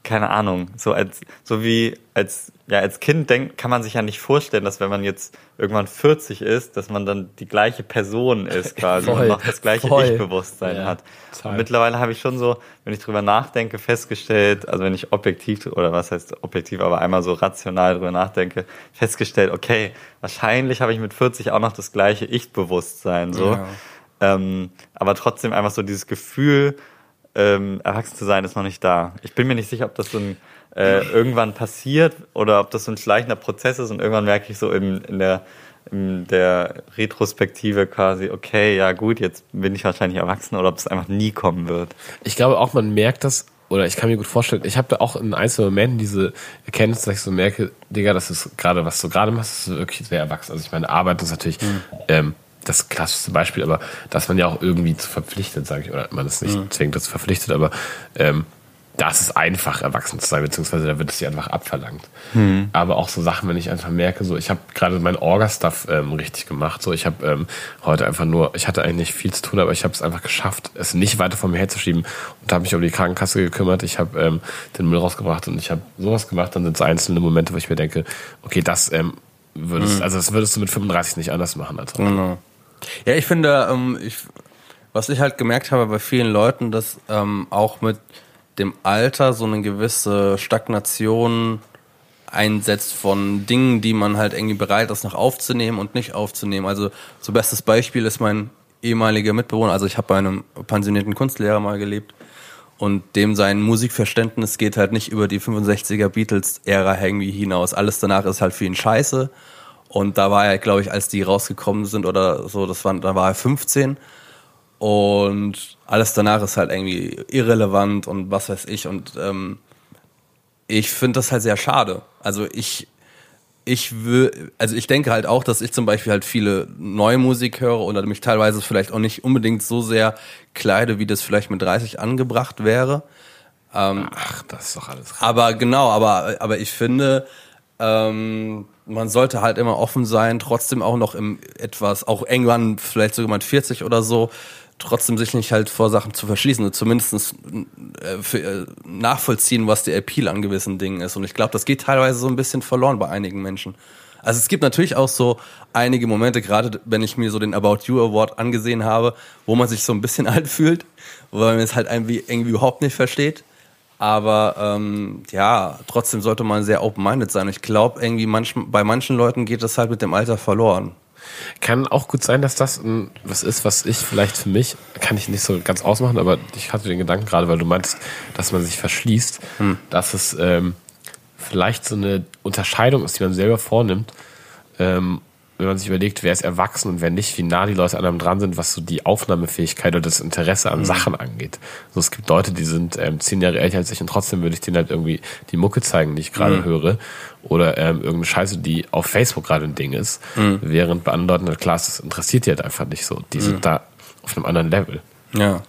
keine Ahnung, so als so wie als ja als Kind denkt, kann man sich ja nicht vorstellen, dass wenn man jetzt irgendwann 40 ist, dass man dann die gleiche Person ist quasi Voll, und noch das gleiche. Ich-Bewusstsein Ja, hat. mittlerweile habe ich schon so, wenn ich drüber nachdenke, festgestellt, also wenn ich objektiv oder was heißt objektiv, aber einmal so rational drüber nachdenke, festgestellt, okay, wahrscheinlich habe ich mit 40 auch noch das gleiche Ich-Bewusstsein so. Ja. Ähm, aber trotzdem einfach so dieses Gefühl, ähm, erwachsen zu sein, ist noch nicht da. Ich bin mir nicht sicher, ob das so ein, äh, irgendwann passiert oder ob das so ein schleichender Prozess ist und irgendwann merke ich so in, in der in der Retrospektive quasi, okay, ja gut, jetzt bin ich wahrscheinlich erwachsen oder ob es einfach nie kommen wird. Ich glaube auch, man merkt das, oder ich kann mir gut vorstellen, ich habe da auch in einzelnen Momenten diese Erkenntnis, dass ich so merke, Digga, das ist gerade, was du gerade machst, ist wirklich sehr erwachsen. Also ich meine, Arbeit ist natürlich ähm, das klassischste Beispiel, aber dass man ja auch irgendwie zu verpflichtet, sage ich, oder man ist nicht zwingend dazu verpflichtet, aber ähm, das ist einfach, erwachsen zu sein, beziehungsweise da wird es dir einfach abverlangt. Hm. Aber auch so Sachen, wenn ich einfach merke, so ich habe gerade mein Orga-Stuff ähm, richtig gemacht. So, ich habe ähm, heute einfach nur, ich hatte eigentlich nicht viel zu tun, aber ich habe es einfach geschafft, es nicht weiter von mir herzuschieben und habe mich um die Krankenkasse gekümmert. Ich habe ähm, den Müll rausgebracht und ich habe sowas gemacht. Dann sind es einzelne Momente, wo ich mir denke, okay, das ähm, würdest, Mhm. also das würdest du mit 35 nicht anders machen als heute. Genau. Ja, ich finde, ähm, ich, was ich halt gemerkt habe bei vielen Leuten, dass ähm, auch mit dem Alter so eine gewisse Stagnation einsetzt von Dingen, die man halt irgendwie bereit ist, noch aufzunehmen und nicht aufzunehmen. Also so bestes Beispiel ist mein ehemaliger Mitbewohner. Also ich habe bei einem pensionierten Kunstlehrer mal gelebt und dem sein Musikverständnis geht halt nicht über die 65er Beatles-Ära irgendwie hinaus. Alles danach ist halt für ihn scheiße. Und da war er, glaube ich, als die rausgekommen sind oder so, das war, da war er 15. Und alles danach ist halt irgendwie irrelevant und was weiß ich. Und ähm, ich finde das halt sehr schade. Also ich, ich will, also ich denke halt auch, dass ich zum Beispiel halt viele neue Musik höre oder mich teilweise vielleicht auch nicht unbedingt so sehr kleide, wie das vielleicht mit 30 angebracht wäre. Ach, das ist doch alles. Aber genau, aber, aber ich finde, ähm, man sollte halt immer offen sein, trotzdem auch noch im etwas, auch irgendwann vielleicht sogar mit 40 oder so, trotzdem sich nicht halt vor Sachen zu verschließen und zumindest äh, äh, nachvollziehen, was der Appeal an gewissen Dingen ist. Und ich glaube, das geht teilweise so ein bisschen verloren bei einigen Menschen. Also es gibt natürlich auch so einige Momente, gerade wenn ich mir so den About You Award angesehen habe, wo man sich so ein bisschen alt fühlt, weil man es halt irgendwie, irgendwie überhaupt nicht versteht. Aber ähm, ja, trotzdem sollte man sehr open-minded sein. Ich glaube, irgendwie manch, bei manchen Leuten geht das halt mit dem Alter verloren. Kann auch gut sein, dass das ein, was ist, was ich vielleicht für mich, kann ich nicht so ganz ausmachen, aber ich hatte den Gedanken gerade, weil du meinst, dass man sich verschließt, dass es ähm, vielleicht so eine Unterscheidung ist, die man selber vornimmt, ähm, wenn man sich überlegt, wer ist erwachsen und wer nicht, wie nah die Leute an einem dran sind, was so die Aufnahmefähigkeit oder das Interesse an Sachen angeht. So, es gibt Leute, die sind ähm, zehn Jahre älter als ich und trotzdem würde ich denen halt irgendwie die Mucke zeigen, die ich gerade höre. Oder ähm, irgendeine Scheiße, die auf Facebook gerade ein Ding ist. Während bei anderen Leuten klar das interessiert die halt einfach nicht so. Die sind da auf einem anderen Level. Ja.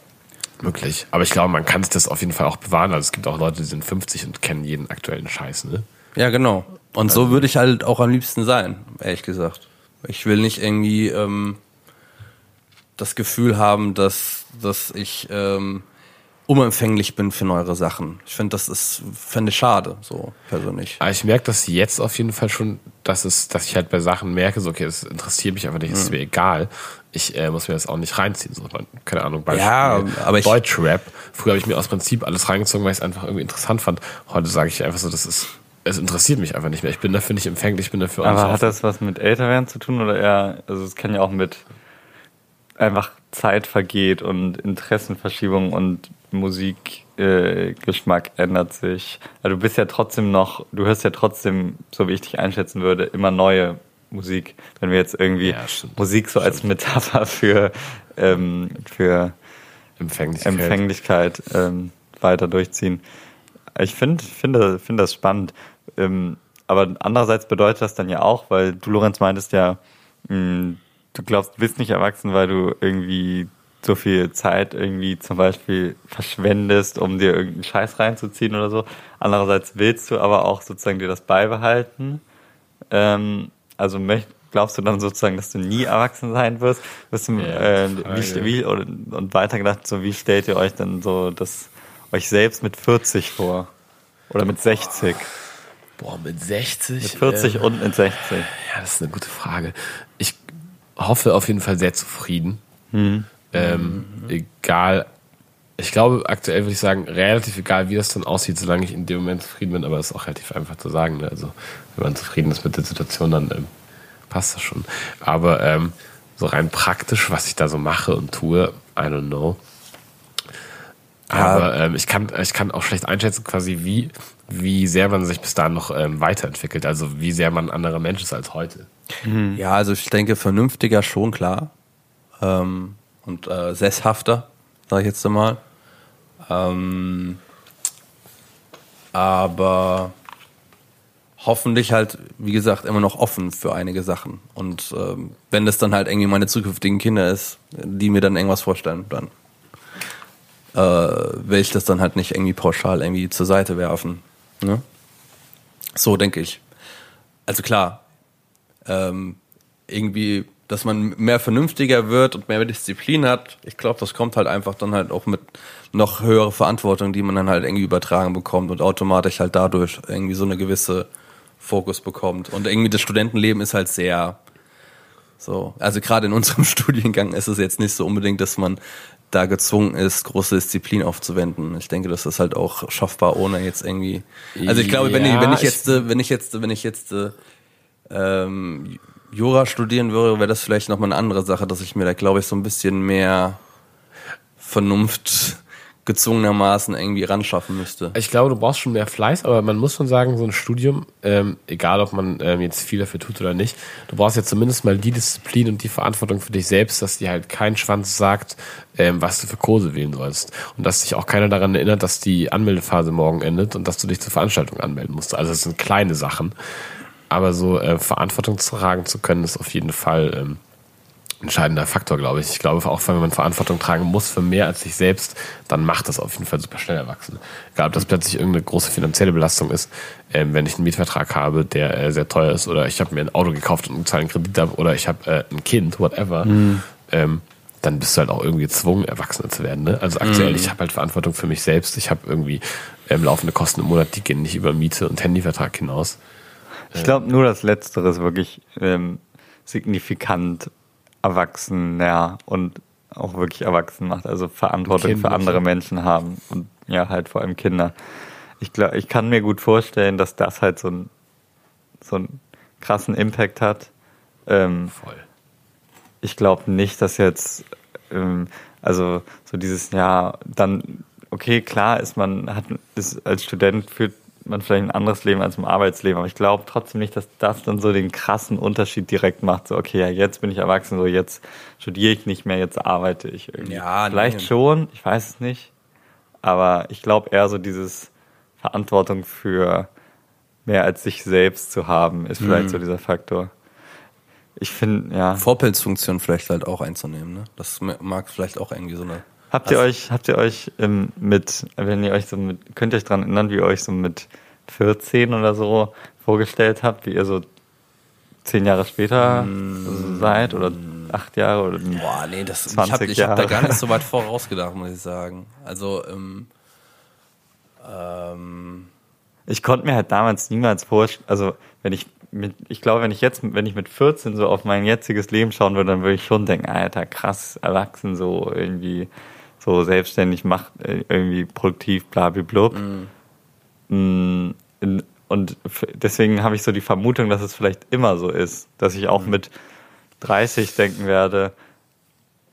Möglich. Aber ich glaube, man kann sich das auf jeden Fall auch bewahren. Also es gibt auch Leute, die sind 50 und kennen jeden aktuellen Scheiß, ne? Ja, genau. Und so würde ich halt auch am liebsten sein, ehrlich gesagt. Ich will nicht irgendwie ähm, das Gefühl haben, dass, dass ich ähm, unempfänglich bin für neuere Sachen. Ich finde, das ist, fände ich schade, so persönlich. Aber ich merke das jetzt auf jeden Fall schon, dass es, dass ich halt bei Sachen merke, so, okay, das interessiert mich einfach nicht, es ist mir egal. Ich äh, muss mir das auch nicht reinziehen. So, keine Ahnung, Beispiel Ja, aber ich- Deutschrap. Früher habe ich mir aus Prinzip alles reingezogen, weil ich es einfach irgendwie interessant fand. Heute sage ich einfach so, das ist, es interessiert mich einfach nicht mehr. Ich bin dafür nicht empfänglich, ich bin dafür Aber hat offen. das was mit Älterwerden zu tun oder eher, also es kann ja auch mit einfach Zeit vergeht und Interessenverschiebung und Musikgeschmack äh, ändert sich. Also du bist ja trotzdem noch, du hörst ja trotzdem, so wie ich dich einschätzen würde, immer neue Musik. Wenn wir jetzt irgendwie Ja, stimmt. Musik so als Metapher für, ähm, für Empfänglichkeit. Empfänglichkeit ähm, weiter durchziehen. Ich finde finde finde das spannend. Ähm, aber andererseits bedeutet das dann ja auch, weil du, Lorenz, meintest ja, mh, du glaubst, du bist nicht erwachsen, weil du irgendwie so viel Zeit irgendwie zum Beispiel verschwendest, um dir irgendeinen Scheiß reinzuziehen oder so. Andererseits willst du aber auch sozusagen dir das beibehalten. Ähm, also glaubst du dann sozusagen, dass du nie erwachsen sein wirst? wirst du, Ja, äh, wie, wie, oder, und weitergedacht, so wie stellt ihr euch dann so das euch selbst mit 40 vor? Oder mit 60? Boah, mit 60. Mit 40 ähm, und mit 60. Ja, das ist eine gute Frage. Ich hoffe auf jeden Fall sehr zufrieden. Ähm, Egal. Ich glaube, aktuell würde ich sagen, relativ egal, wie das dann aussieht, solange ich in dem Moment zufrieden bin, aber das ist auch relativ einfach zu sagen. Ne? Also, wenn man zufrieden ist mit der Situation, dann ähm, passt das schon. Aber ähm, so rein praktisch, was ich da so mache und tue, I don't know. Aber ähm, ich, kann, ich kann auch schlecht einschätzen, quasi, wie, wie sehr man sich bis dahin noch ähm, weiterentwickelt. Also, wie sehr man ein anderer Mensch ist als heute. Ja, also ich denke, vernünftiger schon, klar. Ähm, und äh, sesshafter, sage ich jetzt einmal. Ähm, aber hoffentlich halt, wie gesagt, immer noch offen für einige Sachen. Und ähm, wenn das dann halt irgendwie meine zukünftigen Kinder ist, die mir dann irgendwas vorstellen, dann äh, will ich das dann halt nicht irgendwie pauschal irgendwie zur Seite werfen. Ne? So denke ich. Also klar, ähm, irgendwie, dass man mehr vernünftiger wird und mehr Disziplin hat. Ich glaube, das kommt halt einfach dann halt auch mit noch höherer Verantwortung, die man dann halt irgendwie übertragen bekommt und automatisch halt dadurch irgendwie so eine gewisse Fokus bekommt. Und irgendwie das Studentenleben ist halt sehr so. Also gerade in unserem Studiengang ist es jetzt nicht so unbedingt, dass man da gezwungen ist, große Disziplin aufzuwenden. Ich denke, das ist halt auch schaffbar, ohne jetzt irgendwie. Also ich glaube, wenn, Ja, ich, wenn ich jetzt, wenn ich jetzt, wenn ich jetzt äh, ähm, Jura studieren würde, wäre das vielleicht nochmal eine andere Sache, dass ich mir da, glaube ich, so ein bisschen mehr Vernunft gezwungenermaßen irgendwie ran schaffen müsste. Ich glaube, du brauchst schon mehr Fleiß, aber man muss schon sagen, so ein Studium, ähm, egal ob man ähm, jetzt viel dafür tut oder nicht, du brauchst jetzt zumindest mal die Disziplin und die Verantwortung für dich selbst, dass dir halt kein Schwanz sagt, ähm, was du für Kurse wählen sollst. Und dass dich auch keiner daran erinnert, dass die Anmeldephase morgen endet und dass du dich zur Veranstaltung anmelden musst. Also das sind kleine Sachen. Aber so äh, Verantwortung tragen zu können, ist auf jeden Fall ähm, entscheidender Faktor, glaube ich. Ich glaube auch, wenn man Verantwortung tragen muss für mehr als sich selbst, dann macht das auf jeden Fall super schnell erwachsen. Egal, ob das plötzlich irgendeine große finanzielle Belastung ist, ähm, wenn ich einen Mietvertrag habe, der äh, sehr teuer ist, oder ich habe mir ein Auto gekauft und zahle einen Kredit ab, oder ich habe äh, ein Kind, whatever, ähm, dann bist du halt auch irgendwie gezwungen, Erwachsener zu werden. Ne? Also aktuell, ich habe halt Verantwortung für mich selbst. Ich habe irgendwie ähm, laufende Kosten im Monat, die gehen nicht über Miete und Handyvertrag hinaus. Ich glaube, nur das Letztere ist wirklich ähm, signifikant erwachsener und auch wirklich erwachsen macht. Also Verantwortung Kind für andere. Menschen haben und ja, halt vor allem Kinder. Ich glaube, ich kann mir gut vorstellen, dass das halt so, ein, so einen krassen Impact hat. Ähm, Voll. ich glaube nicht, dass jetzt, ähm, also so dieses Jahr dann, okay, klar ist man, hat, ist als Student führt man vielleicht ein anderes Leben als im Arbeitsleben, aber ich glaube trotzdem nicht, dass das dann so den krassen Unterschied direkt macht. So, okay, ja, jetzt bin ich erwachsen, so jetzt studiere ich nicht mehr, jetzt arbeite ich irgendwie. Ja, vielleicht nee. schon, ich weiß es nicht, aber ich glaube eher so dieses Verantwortung für mehr als sich selbst zu haben, ist vielleicht so dieser Faktor. Ich finde, ja. Vorbildsfunktion vielleicht halt auch einzunehmen, ne? Das mag vielleicht auch irgendwie so eine. Habt ihr euch, habt ihr euch ähm, mit, wenn ihr euch so mit, könnt ihr euch daran erinnern, wie ihr euch so mit 14 oder so vorgestellt habt, wie ihr so zehn Jahre später so seid oder acht Jahre oder Boah, nee, das, ich 20 habe ich hab da gar nicht so weit vorausgedacht, muss ich sagen. Also, ähm, ähm, ich konnte mir halt damals niemals vorstellen, also wenn ich mit, ich glaube, wenn ich jetzt, wenn ich mit 14 so auf mein jetziges Leben schauen würde, dann würde ich schon denken, Alter, krass, erwachsen, so irgendwie, so selbstständig macht, äh, irgendwie produktiv, blablablub. Mm, in- Und f- deswegen habe ich so die Vermutung, dass es vielleicht immer so ist, dass ich auch mit 30 denken werde,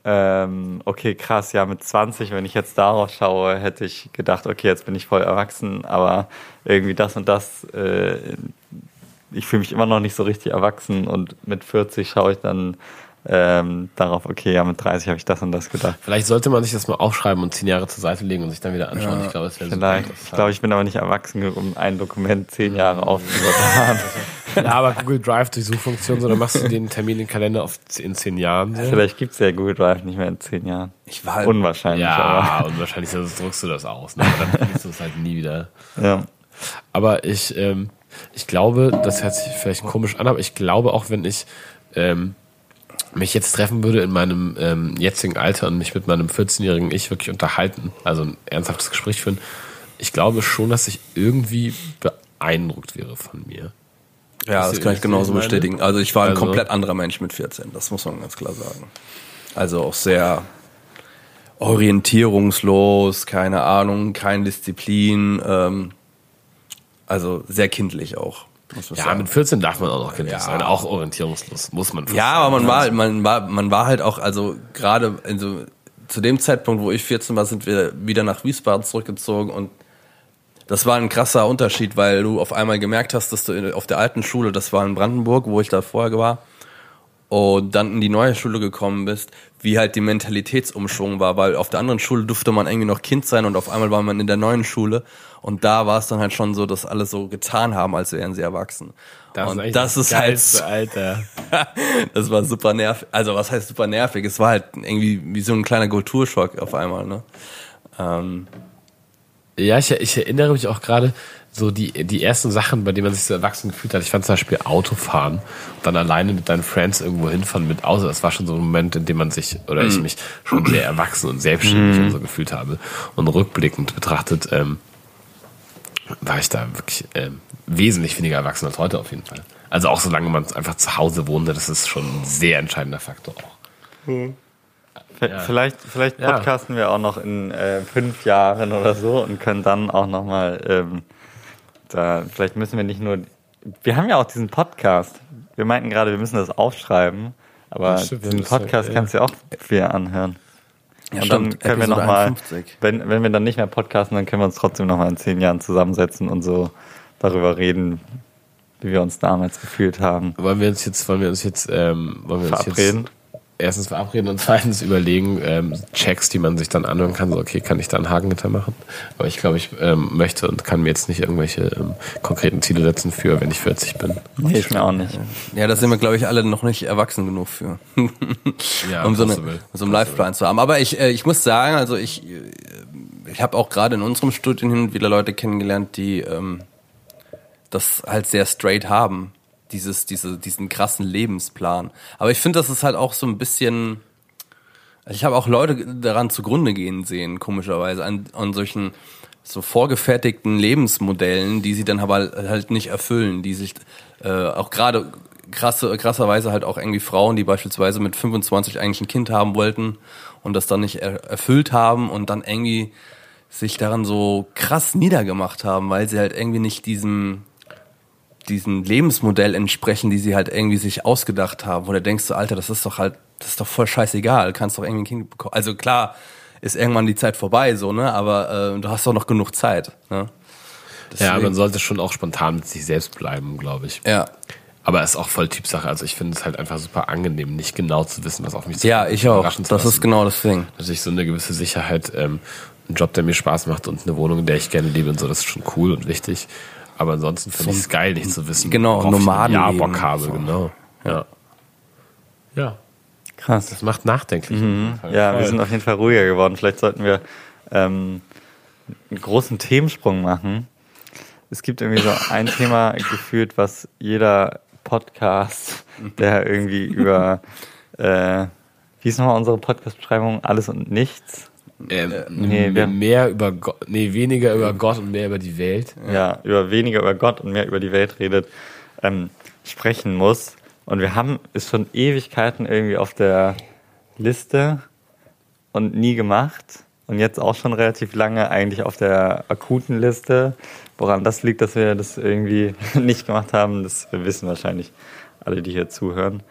ähm, okay, krass, ja, mit 20, wenn ich jetzt darauf schaue, hätte ich gedacht, okay, jetzt bin ich voll erwachsen, aber irgendwie das und das, äh, ich fühle mich immer noch nicht so richtig erwachsen und mit 40 schaue ich dann ähm, darauf, okay, ja, mit 30 habe ich das und das gedacht. Vielleicht sollte man sich das mal aufschreiben und zehn Jahre zur Seite legen und sich dann wieder anschauen. ich glaube, das wäre super Vielleicht. Ich glaube, ich bin aber nicht erwachsen um ein Dokument zehn Jahre aufzubewahren. Ja, aber Google Drive durch Suchfunktion, so, dann machst du den Termin in den Kalender auf in zehn Jahren. So. Vielleicht gibt es ja Google Drive nicht mehr in zehn Jahren. ich war halt, Unwahrscheinlich, Ja, und wahrscheinlich sonst druckst du das aus. Ne? Aber Dann findest du es halt nie wieder. aber ja. Aber ich, ähm, ich glaube, das hört sich vielleicht komisch an, aber ich glaube auch, wenn ich ähm, mich jetzt treffen würde in meinem ähm, jetzigen Alter und mich mit meinem 14-jährigen Ich wirklich unterhalten, also ein ernsthaftes Gespräch führen, ich glaube schon, dass ich irgendwie beeindruckt wäre von mir. ja, das ihr, kann ich genauso meine? bestätigen. Also ich war ein Also- komplett anderer Mensch mit 14, das muss man ganz klar sagen. Also auch sehr orientierungslos, keine Ahnung, keine Disziplin, ähm, also sehr kindlich auch. Ja, mit 14 darf man auch noch kindlich Ja. sein, auch orientierungslos, muss man. Ja, aber man war, man war, man war halt auch, also gerade, also zu dem Zeitpunkt, wo ich 14 war, sind wir wieder nach Wiesbaden zurückgezogen und das war ein krasser Unterschied, weil du auf einmal gemerkt hast, dass du in- auf der alten Schule, das war in Brandenburg, wo ich da vorher war, und dann in die neue Schule gekommen bist, wie halt die Mentalitätsumschwung war, weil auf der anderen Schule durfte man irgendwie noch Kind sein und auf einmal war man in der neuen Schule und da war es dann halt schon so, dass alle so getan haben, als wären sie erwachsen. das und eigentlich das ist halt Geilste, Alter. das war super nervig. Also was heißt super nervig? Es war halt irgendwie wie so ein kleiner Kulturschock auf einmal, ne? Ähm, Ja, ich, ich erinnere mich auch gerade so die, die ersten Sachen, bei denen man sich so erwachsen gefühlt hat. Ich fand zum Beispiel Autofahren und dann alleine mit deinen Friends irgendwo hinfahren mit Auto. Das war schon so ein Moment, in dem man sich oder ich mich schon sehr erwachsen und selbstständig und so gefühlt habe. Und rückblickend betrachtet ähm, war ich da wirklich ähm, wesentlich weniger erwachsen als heute auf jeden Fall. Also auch solange man einfach zu Hause wohnte, das ist schon ein sehr entscheidender Faktor auch. V- Ja. Vielleicht, vielleicht Ja. podcasten wir auch noch in äh, fünf Jahren oder so und können dann auch nochmal, ähm, da, vielleicht müssen wir nicht nur, wir haben ja auch diesen Podcast. Wir meinten gerade, wir müssen das aufschreiben, aber Ja, stimmt, diesen Podcast ja. kannst du ja auch viel anhören. Ja, und dann stimmt, können wir Episode nochmal, 51. wenn, wenn wir dann nicht mehr podcasten, dann können wir uns trotzdem nochmal in zehn Jahren zusammensetzen und so darüber reden, wie wir uns damals gefühlt haben. Wollen wir uns jetzt, wollen wir uns jetzt, ähm, wollen wir uns Verabreden. jetzt erstens verabreden und zweitens überlegen, ähm, Checks, die man sich dann anhören kann, so okay, kann ich da einen Haken hinter machen? Aber ich glaube, ich ähm, möchte und kann mir jetzt nicht irgendwelche ähm, konkreten Ziele setzen für, wenn ich 40 bin. Nee, ich mir auch nicht. ja, da sind wir, glaube ich, alle noch nicht erwachsen genug für. Ja, um so, eine, so einen Live-Plan zu haben. Aber ich, äh, ich muss sagen, also ich, äh, ich habe auch gerade in unserem Studium hin und wieder Leute kennengelernt, die ähm, das halt sehr straight haben. Dieses, diese, diesen krassen Lebensplan. Aber ich finde, das ist halt auch so ein bisschen. Also ich habe auch Leute daran zugrunde gehen sehen, komischerweise, an, an solchen so vorgefertigten Lebensmodellen, die sie dann aber halt nicht erfüllen, die sich äh, auch gerade krasse, krasserweise halt auch irgendwie Frauen, die beispielsweise mit 25 eigentlich ein Kind haben wollten und das dann nicht er erfüllt haben und dann irgendwie sich daran so krass niedergemacht haben, weil sie halt irgendwie nicht diesem diesem Lebensmodell entsprechen, die sie halt irgendwie sich ausgedacht haben, wo du denkst so, Alter, das ist doch halt, das ist doch voll scheißegal, kannst doch irgendwie ein Kind bekommen. Also klar, ist irgendwann die Zeit vorbei, so, ne, aber äh, du hast doch noch genug Zeit, ne. Ja, Deswegen- man sollte schon auch spontan mit sich selbst bleiben, glaube ich. ja. Aber es ist auch voll Typsache. Also ich finde es halt einfach super angenehm, nicht genau zu wissen, was auf mich Ja, zukommt, ich auch. Das lassen. ist genau das Ding. Natürlich so eine gewisse Sicherheit, ähm, ein Job, der mir Spaß macht und eine Wohnung, in der ich gerne lebe und so, das ist schon cool und wichtig. Aber ansonsten finde ich es geil, nicht zu wissen, Genau, worauf ich Jahr Nomadenleben. Bock habe, So. genau. Ja. Ja, Krass. das macht nachdenklich. Ja, wir sind auf jeden Fall ruhiger geworden. Vielleicht sollten wir ähm, einen großen Themensprung machen. Es gibt irgendwie so ein Thema gefühlt, was jeder Podcast, der irgendwie über, äh, wie ist nochmal unsere Podcast-Beschreibung? Alles und nichts? Ähm, nee, wir- mehr über Gott, nee, weniger über Gott und mehr über die Welt. ja, über weniger über Gott und mehr über die Welt redet, ähm, sprechen muss. Und wir haben es schon Ewigkeiten irgendwie auf der Liste und nie gemacht. Und jetzt auch schon relativ lange eigentlich auf der akuten Liste. Woran das liegt, dass wir das irgendwie nicht gemacht haben, das wissen wahrscheinlich alle, die hier zuhören.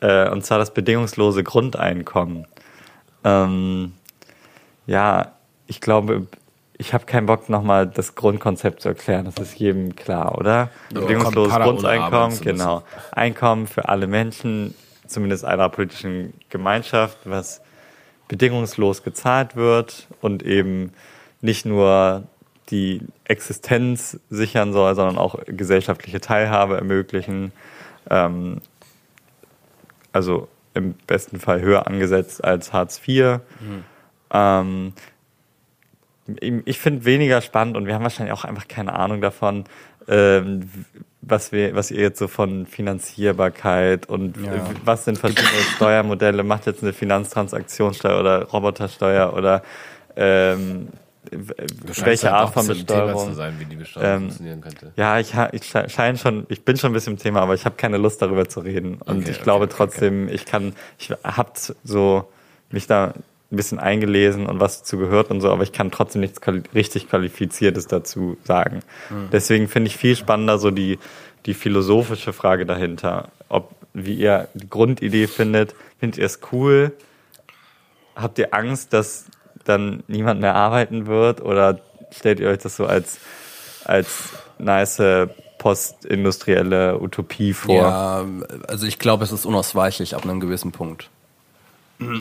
Äh, und zwar das bedingungslose Grundeinkommen. Ähm, ja, ich glaube, ich habe keinen Bock, nochmal das Grundkonzept zu erklären. Das ist jedem klar, oder? Ja, Bedingungsloses Grundeinkommen, genau. Einkommen für alle Menschen, zumindest einer politischen Gemeinschaft, was bedingungslos gezahlt wird und eben nicht nur die Existenz sichern soll, sondern auch gesellschaftliche Teilhabe ermöglichen. Ähm, also im besten Fall höher angesetzt als Hartz IV. Ähm, ich finde weniger spannend und wir haben wahrscheinlich auch einfach keine Ahnung davon, ähm, was wir, was ihr jetzt so von Finanzierbarkeit und Ja. was sind verschiedene Steuermodelle, macht jetzt eine Finanztransaktionssteuer oder Robotersteuer oder ähm, welche halt Art von Besteuerung? sein, Ähm, funktionieren könnte. Ja, ich, ich sche- scheine schon, ich bin schon ein bisschen im Thema, aber ich habe keine Lust darüber zu reden. Und Okay, ich glaube okay, trotzdem, ich kann, ich habe so mich da ein bisschen eingelesen und was dazu gehört und so, aber ich kann trotzdem nichts quali richtig Qualifiziertes dazu sagen. Hm. Deswegen finde ich viel spannender so die, die philosophische Frage dahinter. Ob, wie ihr die Grundidee findet. Findet ihr es cool? Habt ihr Angst, dass dann niemand mehr arbeiten wird? Oder stellt ihr euch das so als, als nice postindustrielle Utopie vor? Ja, also ich glaube, es ist unausweichlich ab einem gewissen Punkt.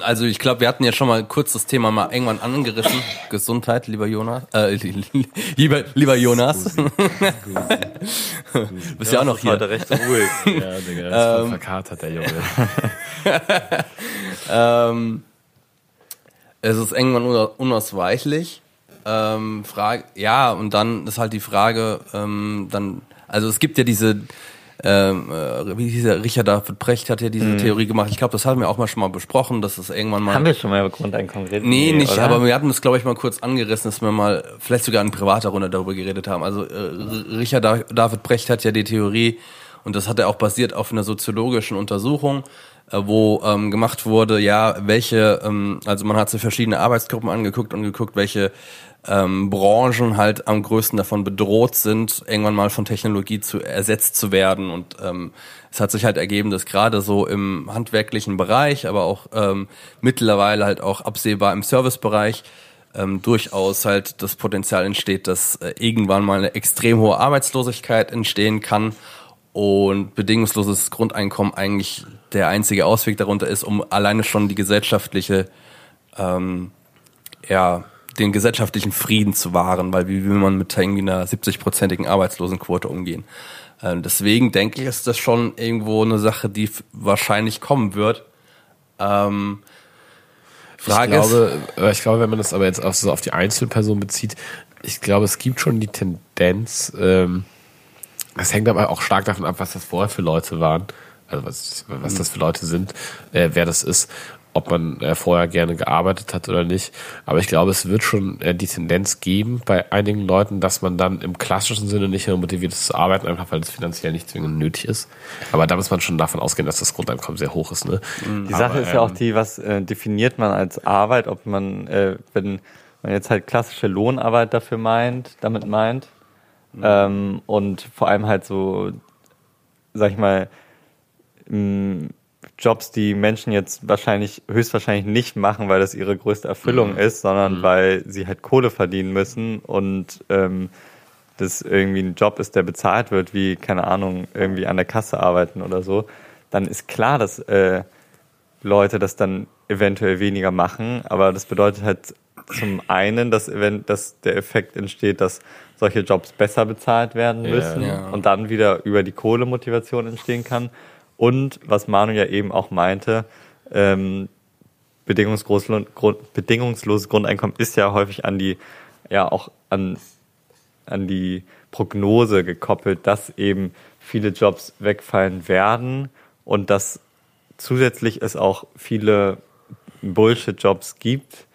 Also ich glaube, wir hatten ja schon mal kurz das Thema mal irgendwann angerissen. Gesundheit, lieber Jonas. Äh, lieber, lieber Jonas. Bist ja auch noch ist heute hier. recht ruhig. Ja, Digga, das ist voll verkatert, der Junge. Ähm, es ist irgendwann una- unausweichlich. Ähm, Frage, ja, und dann ist halt die Frage, ähm, dann, also es gibt ja diese, ähm, äh, wie dieser Richard David Brecht hat ja diese Mhm. Theorie gemacht. Ich glaube, das haben wir auch mal schon mal besprochen, dass es irgendwann mal. Haben wir schon mal über Grundeinkommen geredet? Nee, nicht, oder? aber wir hatten das, glaube ich, mal kurz angerissen, dass wir mal vielleicht sogar in privater Runde darüber geredet haben. Also äh, Richard Da- David Brecht hat ja die Theorie, und das hat er auch basiert auf einer soziologischen Untersuchung, äh, wo ähm, gemacht wurde, ja, welche, ähm, also man hat sich verschiedene Arbeitsgruppen angeguckt und geguckt, welche ähm, Branchen halt am größten davon bedroht sind, irgendwann mal von Technologie zu ersetzt zu werden. Und ähm, es hat sich halt ergeben, dass gerade so im handwerklichen Bereich, aber auch ähm, mittlerweile halt auch absehbar im Servicebereich ähm, durchaus halt das Potenzial entsteht, dass äh, irgendwann mal eine extrem hohe Arbeitslosigkeit entstehen kann und bedingungsloses Grundeinkommen eigentlich der einzige Ausweg darunter ist, um alleine schon die gesellschaftliche ähm, ja, den gesellschaftlichen Frieden zu wahren, weil wie will man mit irgendwie einer 70-prozentigen Arbeitslosenquote umgehen? Ähm, deswegen denke ich, ist das schon irgendwo eine Sache, die wahrscheinlich kommen wird. Ähm, Frage ich ist, glaube, äh, ich glaube, wenn man das aber jetzt auf, so auf die Einzelperson bezieht, ich glaube, es gibt schon die Tendenz, ähm, das hängt aber auch stark davon ab, was das vorher für Leute waren, also was, was das für Leute sind, äh, wer das ist, ob man äh, vorher gerne gearbeitet hat oder nicht. Aber ich glaube, es wird schon äh, die Tendenz geben bei einigen Leuten, dass man dann im klassischen Sinne nicht mehr motiviert ist zu arbeiten, einfach weil es finanziell nicht zwingend nötig ist. Aber da muss man schon davon ausgehen, dass das Grundeinkommen sehr hoch ist. Ne? Die Sache Aber, ist ja auch ähm, die, was äh, definiert man als Arbeit, ob man, äh, wenn man jetzt halt klassische Lohnarbeit dafür meint, damit meint, ähm, und vor allem halt so, sag ich mal, mh, Jobs, die Menschen jetzt wahrscheinlich, höchstwahrscheinlich nicht machen, weil das ihre größte Erfüllung ist, sondern weil sie halt Kohle verdienen müssen und ähm, das irgendwie ein Job ist, der bezahlt wird, wie, keine Ahnung, irgendwie an der Kasse arbeiten oder so, dann ist klar, dass äh, Leute das dann eventuell weniger machen, aber das bedeutet halt zum einen, dass, event dass der Effekt entsteht, dass solche Jobs besser bezahlt werden müssen Ja. und dann wieder über die Kohlemotivation entstehen kann. Und was Manu ja eben auch meinte, ähm, bedingungslos, Grund, bedingungsloses Grundeinkommen ist ja häufig an die, ja auch an, an die Prognose gekoppelt, dass eben viele Jobs wegfallen werden und dass zusätzlich es auch viele Bullshit-Jobs gibt,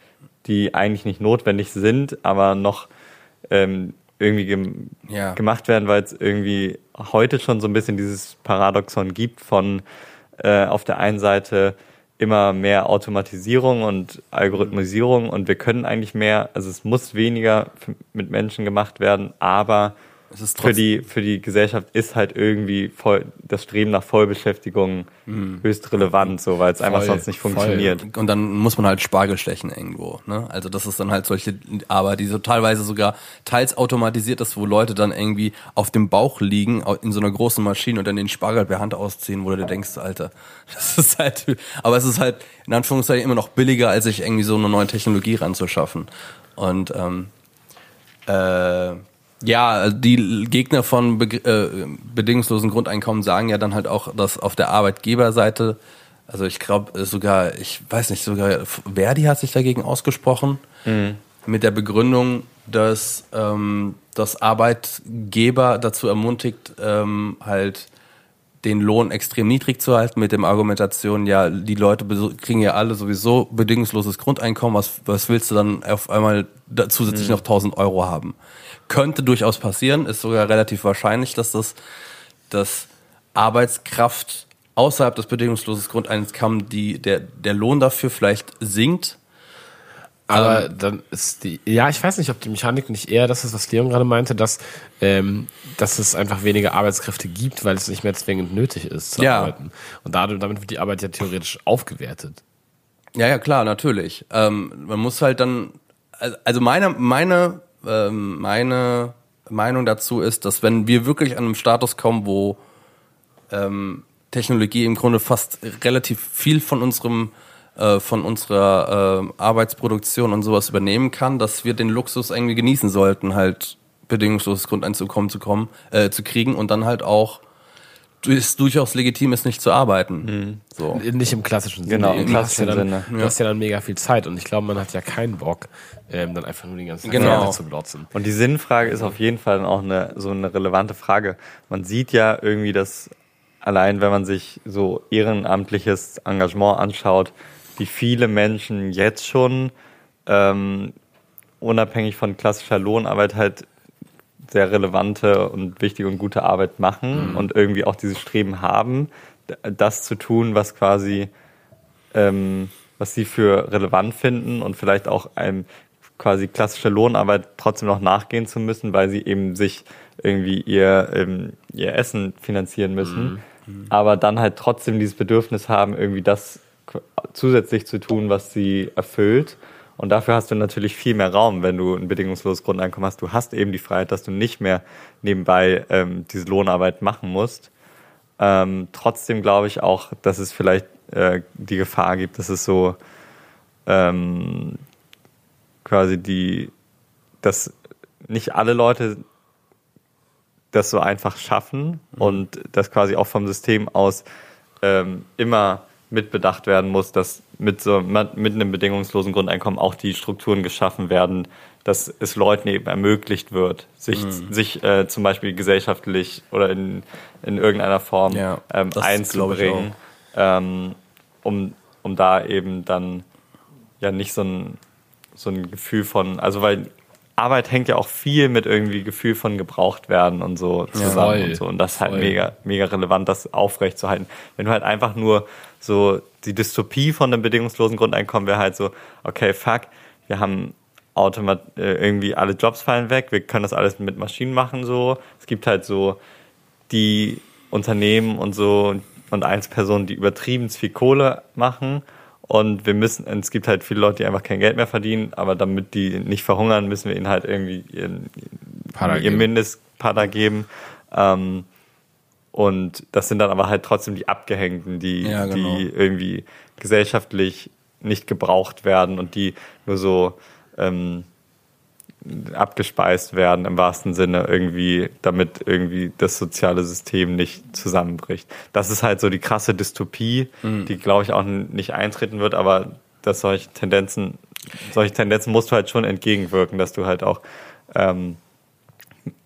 die eigentlich nicht notwendig sind, aber noch ähm, irgendwie gem Ja. gemacht werden, weil es irgendwie heute schon so ein bisschen dieses Paradoxon gibt von äh, auf der einen Seite immer mehr Automatisierung und Algorithmisierung und wir können eigentlich mehr, also es muss weniger mit Menschen gemacht werden, aber für die, für die Gesellschaft ist halt irgendwie voll, das Streben nach Vollbeschäftigung höchst relevant, so, weil es einfach Voll, sonst nicht voll. funktioniert. Und dann muss man halt Spargel stechen irgendwo. Ne? Also das ist dann halt solche, aber die so teilweise sogar teils automatisiert ist, wo Leute dann irgendwie auf dem Bauch liegen in so einer großen Maschine und dann den Spargel per Hand ausziehen, wo du dir denkst, Alter, das ist halt, aber es ist halt in Anführungszeichen immer noch billiger, als sich irgendwie so eine neue Technologie ranzuschaffen. Und ähm, äh, ja, die Gegner von be äh, bedingungslosen Grundeinkommen sagen ja dann halt auch, dass auf der Arbeitgeberseite, also ich glaube sogar, ich weiß nicht, sogar Verdi hat sich dagegen ausgesprochen mit der Begründung, dass ähm, das Arbeitgeber dazu ermutigt, ähm, halt den Lohn extrem niedrig zu halten mit dem Argumentation, ja, die Leute kriegen ja alle sowieso bedingungsloses Grundeinkommen, was, was willst du dann auf einmal da zusätzlich noch 1000 Euro haben? Könnte durchaus passieren, ist sogar relativ wahrscheinlich, dass das, dass Arbeitskraft außerhalb des bedingungslosen Grundeinkommens, die, der, der Lohn dafür vielleicht sinkt. Aber dann ist die, ja, ich weiß nicht, ob die Mechanik nicht eher das ist, was Leon gerade meinte, dass, ähm, dass es einfach weniger Arbeitskräfte gibt, weil es nicht mehr zwingend nötig ist zu Ja. arbeiten. Und dadurch, damit wird die Arbeit ja theoretisch aufgewertet. Ja, ja, klar, natürlich. Ähm, man muss halt dann, also meine, meine, ähm, meine Meinung dazu ist, dass wenn wir wirklich an einem Status kommen, wo ähm, Technologie im Grunde fast relativ viel von unserem äh, von unserer äh, Arbeitsproduktion und sowas übernehmen kann, dass wir den Luxus irgendwie genießen sollten, halt bedingungsloses Grundeinkommen zu kommen, äh, zu kriegen und dann halt auch es durchaus legitim ist, nicht zu arbeiten. So. Nicht im klassischen Sinne. Genau, im Du hast ja klassischen dann, Sinne. Du hast ja dann mega viel Zeit und ich glaube, man hat ja keinen Bock, ähm, dann einfach nur den ganzen Tag Genau. Zu glotzen. Und die Sinnfrage ist auf jeden Fall dann auch eine, so eine relevante Frage. Man sieht ja irgendwie, dass allein wenn man sich so ehrenamtliches Engagement anschaut, wie viele Menschen jetzt schon ähm, unabhängig von klassischer Lohnarbeit halt sehr relevante und wichtige und gute Arbeit machen und irgendwie auch dieses Streben haben, das zu tun, was quasi ähm, was sie für relevant finden und vielleicht auch einem quasi klassische Lohnarbeit trotzdem noch nachgehen zu müssen, weil sie eben sich irgendwie ihr, ähm, ihr Essen finanzieren müssen, aber dann halt trotzdem dieses Bedürfnis haben, irgendwie das zusätzlich zu tun, was sie erfüllt. Und dafür hast du natürlich viel mehr Raum, wenn du ein bedingungsloses Grundeinkommen hast. Du hast eben die Freiheit, dass du nicht mehr nebenbei ähm, diese Lohnarbeit machen musst. Ähm, trotzdem glaube ich auch, dass es vielleicht äh, die Gefahr gibt, dass es so ähm, quasi die, dass nicht alle Leute das so einfach schaffen und das quasi auch vom System aus ähm, immer mitbedacht werden muss, dass mit so mit einem bedingungslosen Grundeinkommen auch die Strukturen geschaffen werden, dass es Leuten eben ermöglicht wird, sich, sich äh, zum Beispiel gesellschaftlich oder in, in irgendeiner Form Ja, ähm, einzubringen, ähm, um, um da eben dann ja nicht so ein, so ein Gefühl von, also weil Arbeit hängt ja auch viel mit irgendwie Gefühl von gebraucht werden und so zusammen voll. und so. Und das ist halt Voll. mega, mega relevant, das aufrechtzuerhalten. Wenn du halt einfach nur so die Dystopie von einem bedingungslosen Grundeinkommen wäre halt so, okay, fuck, wir haben automat äh, irgendwie alle Jobs fallen weg, wir können das alles mit Maschinen machen so. Es gibt halt so die Unternehmen und so und Einzelpersonen, die übertrieben viel Kohle machen. Und wir müssen, es gibt halt viele Leute, die einfach kein Geld mehr verdienen, aber damit die nicht verhungern, müssen wir ihnen halt irgendwie ihren, ihr geben. Mindestpada geben. Ähm, und das sind dann aber halt trotzdem die Abgehängten, die, Ja, genau. die irgendwie gesellschaftlich nicht gebraucht werden und die nur so ähm, abgespeist werden im wahrsten Sinne irgendwie, damit irgendwie das soziale System nicht zusammenbricht. Das ist halt so die krasse Dystopie, die glaube ich auch nicht eintreten wird, aber dass solche Tendenzen, solche Tendenzen musst du halt schon entgegenwirken, dass du halt auch ähm,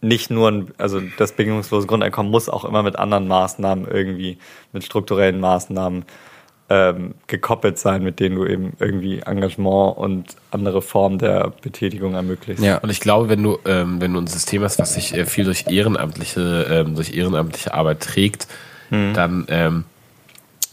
nicht nur, ein, also das bedingungslose Grundeinkommen muss auch immer mit anderen Maßnahmen irgendwie, mit strukturellen Maßnahmen ähm, gekoppelt sein, mit denen du eben irgendwie Engagement und andere Formen der Betätigung ermöglicht. Ja. Und ich glaube, wenn du, ähm, wenn du ein System hast, was sich äh, viel durch ehrenamtliche, ähm, durch ehrenamtliche Arbeit trägt, dann ähm,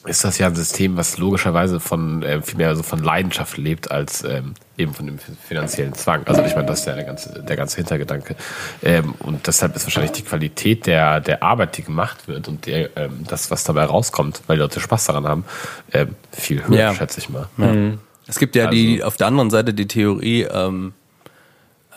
ist das ja ein System, was logischerweise von äh, viel mehr so von Leidenschaft lebt als ähm, eben von dem finanziellen Zwang. Also ich meine, das ist ja der ganze, der ganze Hintergedanke. Ähm, und deshalb ist wahrscheinlich die Qualität der, der Arbeit, die gemacht wird und der, ähm, das, was dabei rauskommt, weil die Leute Spaß daran haben, ähm, viel höher, Ja. schätze ich mal. Es gibt ja die auf der anderen Seite die Theorie, ähm,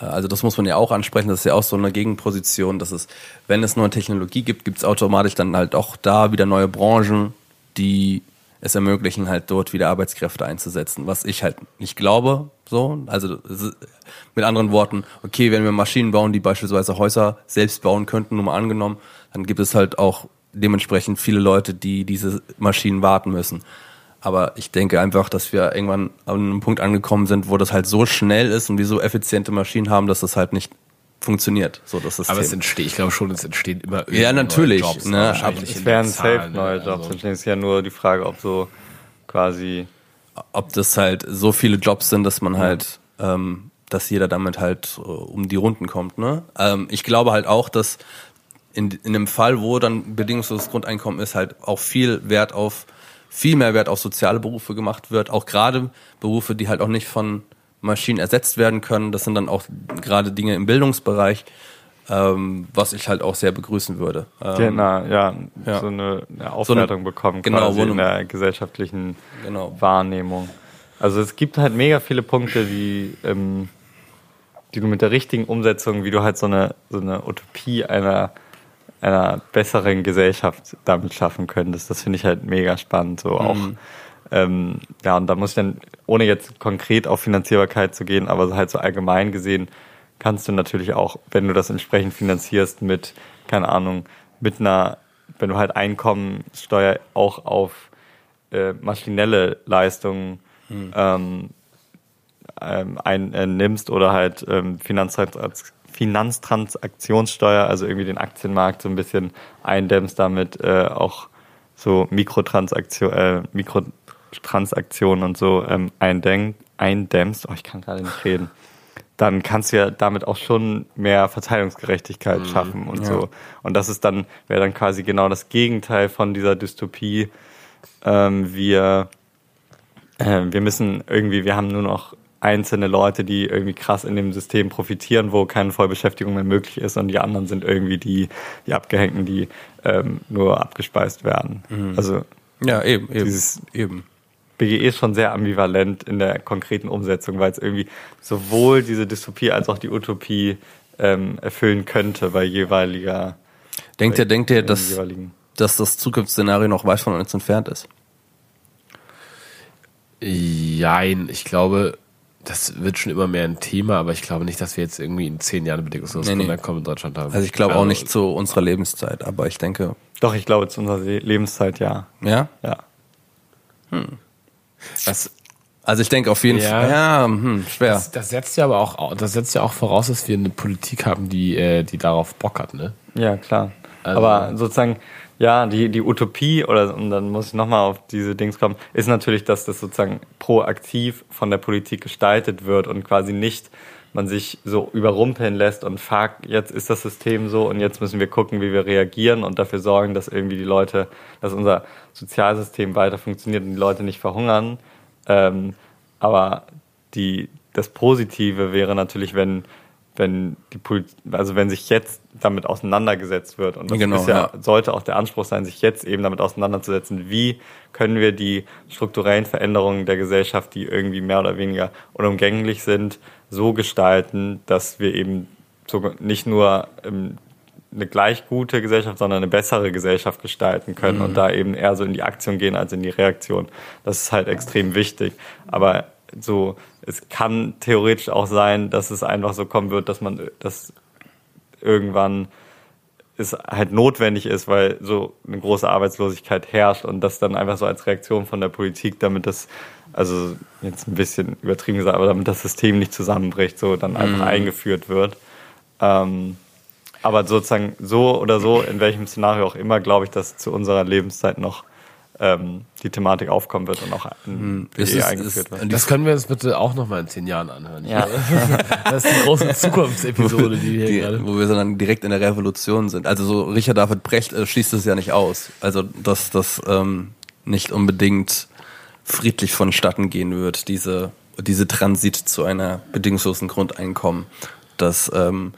äh, also das muss man ja auch ansprechen, das ist ja auch so eine Gegenposition, dass es, wenn es neue Technologie gibt, gibt es automatisch dann halt auch da wieder neue Branchen, die es ermöglichen, halt dort wieder Arbeitskräfte einzusetzen, was ich halt nicht glaube, so, also mit anderen Worten, okay, wenn wir Maschinen bauen, die beispielsweise Häuser selbst bauen könnten, nur mal angenommen, dann gibt es halt auch dementsprechend viele Leute, die diese Maschinen warten müssen. Aber ich denke einfach, dass wir irgendwann an einem Punkt angekommen sind, wo das halt so schnell ist und wir so effiziente Maschinen haben, dass das halt nicht funktioniert. So das System. Aber es entsteht, ich glaube schon, es entstehen immer irgendwie Ja, natürlich, neue Jobs, ne, aber Es werden den safe neue ne? Jobs Also- entstehen. Es ist ja nur die Frage, ob so quasi ob das halt so viele Jobs sind, dass man halt, ähm, dass jeder damit halt äh, um die Runden kommt. Ne? Ähm, ich glaube halt auch, dass in, in einem Fall, wo dann bedingungsloses Grundeinkommen ist, halt auch viel Wert auf, viel mehr Wert auf soziale Berufe gemacht wird. Auch gerade Berufe, die halt auch nicht von Maschinen ersetzt werden können. Das sind dann auch gerade Dinge im Bildungsbereich, ähm, was ich halt auch sehr begrüßen würde. Ähm, genau, ja, ja. so eine, eine Aufwertung bekommen genau, quasi in eine- der gesellschaftlichen Genau. Wahrnehmung. Also es gibt halt mega viele Punkte, die, ähm, die du mit der richtigen Umsetzung, wie du halt so eine, so eine Utopie einer, einer besseren Gesellschaft damit schaffen könntest. Das finde ich halt mega spannend. So auch, ähm, ja, und da muss ich dann, ohne jetzt konkret auf Finanzierbarkeit zu gehen, aber halt so allgemein gesehen, kannst du natürlich auch, wenn du das entsprechend finanzierst mit, keine Ahnung, mit einer wenn du halt Einkommensteuer auch auf äh, maschinelle Leistungen ähm, ähm, einnimmst oder halt ähm, Finanztrans Finanztransaktionssteuer, also irgendwie den Aktienmarkt so ein bisschen eindämmst, damit äh, auch so Mikrotransaktion, äh, Mikrotransaktionen und so ähm, eindenk, eindämmst. Oh, ich kann gerade nicht reden. Dann kannst du ja damit auch schon mehr Verteilungsgerechtigkeit schaffen und ja. so. Und das ist dann, wäre dann quasi genau das Gegenteil von dieser Dystopie. Ähm, wir, äh, wir müssen irgendwie, wir haben nur noch einzelne Leute, die irgendwie krass in dem System profitieren, wo keine Vollbeschäftigung mehr möglich ist und die anderen sind irgendwie die, die Abgehängten, die ähm, nur abgespeist werden. Also Ja, eben, eben. Dieses- eben. BGE ist schon sehr ambivalent in der konkreten Umsetzung, weil es irgendwie sowohl diese Dystopie als auch die Utopie ähm, erfüllen könnte bei jeweiliger Denkt ihr, denkt ihr, dass, dass das Zukunftsszenario noch weit von uns entfernt ist? Jein, ich glaube, das wird schon immer mehr ein Thema, aber ich glaube nicht, dass wir jetzt irgendwie in zehn Jahren bedingungslos Nee, nee. Grundeinkommen in Deutschland haben. Also ich glaube auch nicht zu unserer Lebenszeit, aber ich denke, Doch, ich glaube, zu unserer Se- Lebenszeit ja. ja. Ja. Das, Also ich denke auf jeden Ja. Fall, ja, hm, schwer. das, das setzt ja aber auch, das setzt ja auch voraus, dass wir eine Politik haben, die, äh, die darauf Bock hat, ne? Ja, klar. Also- Aber sozusagen, ja, die, die Utopie, oder und dann muss ich nochmal auf diese Dings kommen, ist natürlich, dass das sozusagen proaktiv von der Politik gestaltet wird und quasi nicht man sich so überrumpeln lässt und fuck, jetzt ist das System so und jetzt müssen wir gucken, wie wir reagieren und dafür sorgen, dass irgendwie die Leute, dass unser Sozialsystem weiter funktioniert und die Leute nicht verhungern. Ähm, aber die, das Positive wäre natürlich, wenn, wenn die Politik, also wenn sich jetzt damit auseinandergesetzt wird und das Genau, ist ja, ja. sollte auch der Anspruch sein, sich jetzt eben damit auseinanderzusetzen, wie können wir die strukturellen Veränderungen der Gesellschaft, die irgendwie mehr oder weniger unumgänglich sind, so gestalten, dass wir eben so nicht nur ähm, eine gleich gute Gesellschaft, sondern eine bessere Gesellschaft gestalten können und da eben eher so in die Aktion gehen als in die Reaktion. Das ist halt extrem wichtig. Aber so, es kann theoretisch auch sein, dass es einfach so kommen wird, dass man, dass irgendwann es halt notwendig ist, weil so eine große Arbeitslosigkeit herrscht und das dann einfach so als Reaktion von der Politik, damit das, also jetzt ein bisschen übertrieben gesagt, aber damit das System nicht zusammenbricht, so dann einfach eingeführt wird. Ähm, aber sozusagen so oder so, in welchem Szenario auch immer, glaube ich, dass zu unserer Lebenszeit noch ähm, die Thematik aufkommen wird und auch in Es BE ist- eingeführt es- wird. Das können wir uns bitte auch noch mal in zehn Jahren anhören. Ja. Das ist die große Zukunftsepisode, die wir hier die, gerade. wo wir so dann direkt in der Revolution sind. Also so Richard David Brecht äh, schließt es ja nicht aus. Also dass das ähm, nicht unbedingt friedlich vonstatten gehen wird, diese, diese Transit zu einer bedingungslosen Grundeinkommen. Dass ähm,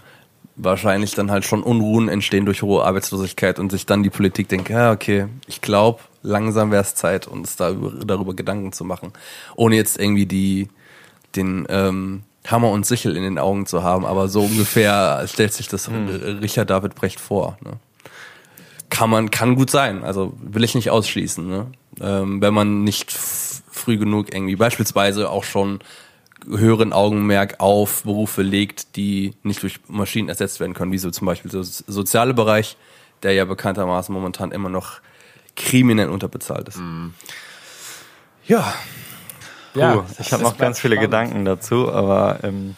wahrscheinlich dann halt schon Unruhen entstehen durch hohe Arbeitslosigkeit und sich dann die Politik denkt, ja, okay, ich glaube, langsam wäre es Zeit, uns da über, darüber Gedanken zu machen. Ohne jetzt irgendwie die, den ähm, Hammer und Sichel in den Augen zu haben, aber so ungefähr stellt sich das äh, Richard David Brecht vor. Ne? Kann man, kann gut sein, also will ich nicht ausschließen, ne? Ähm, wenn man nicht früh genug irgendwie beispielsweise auch schon höheren Augenmerk auf Berufe legt, die nicht durch Maschinen ersetzt werden können, wie so zum Beispiel der so soziale Bereich, der ja bekanntermaßen momentan immer noch kriminell unterbezahlt ist. Ja, Ja, Puh, ich habe noch ganz viele Gedanken dazu, aber ähm,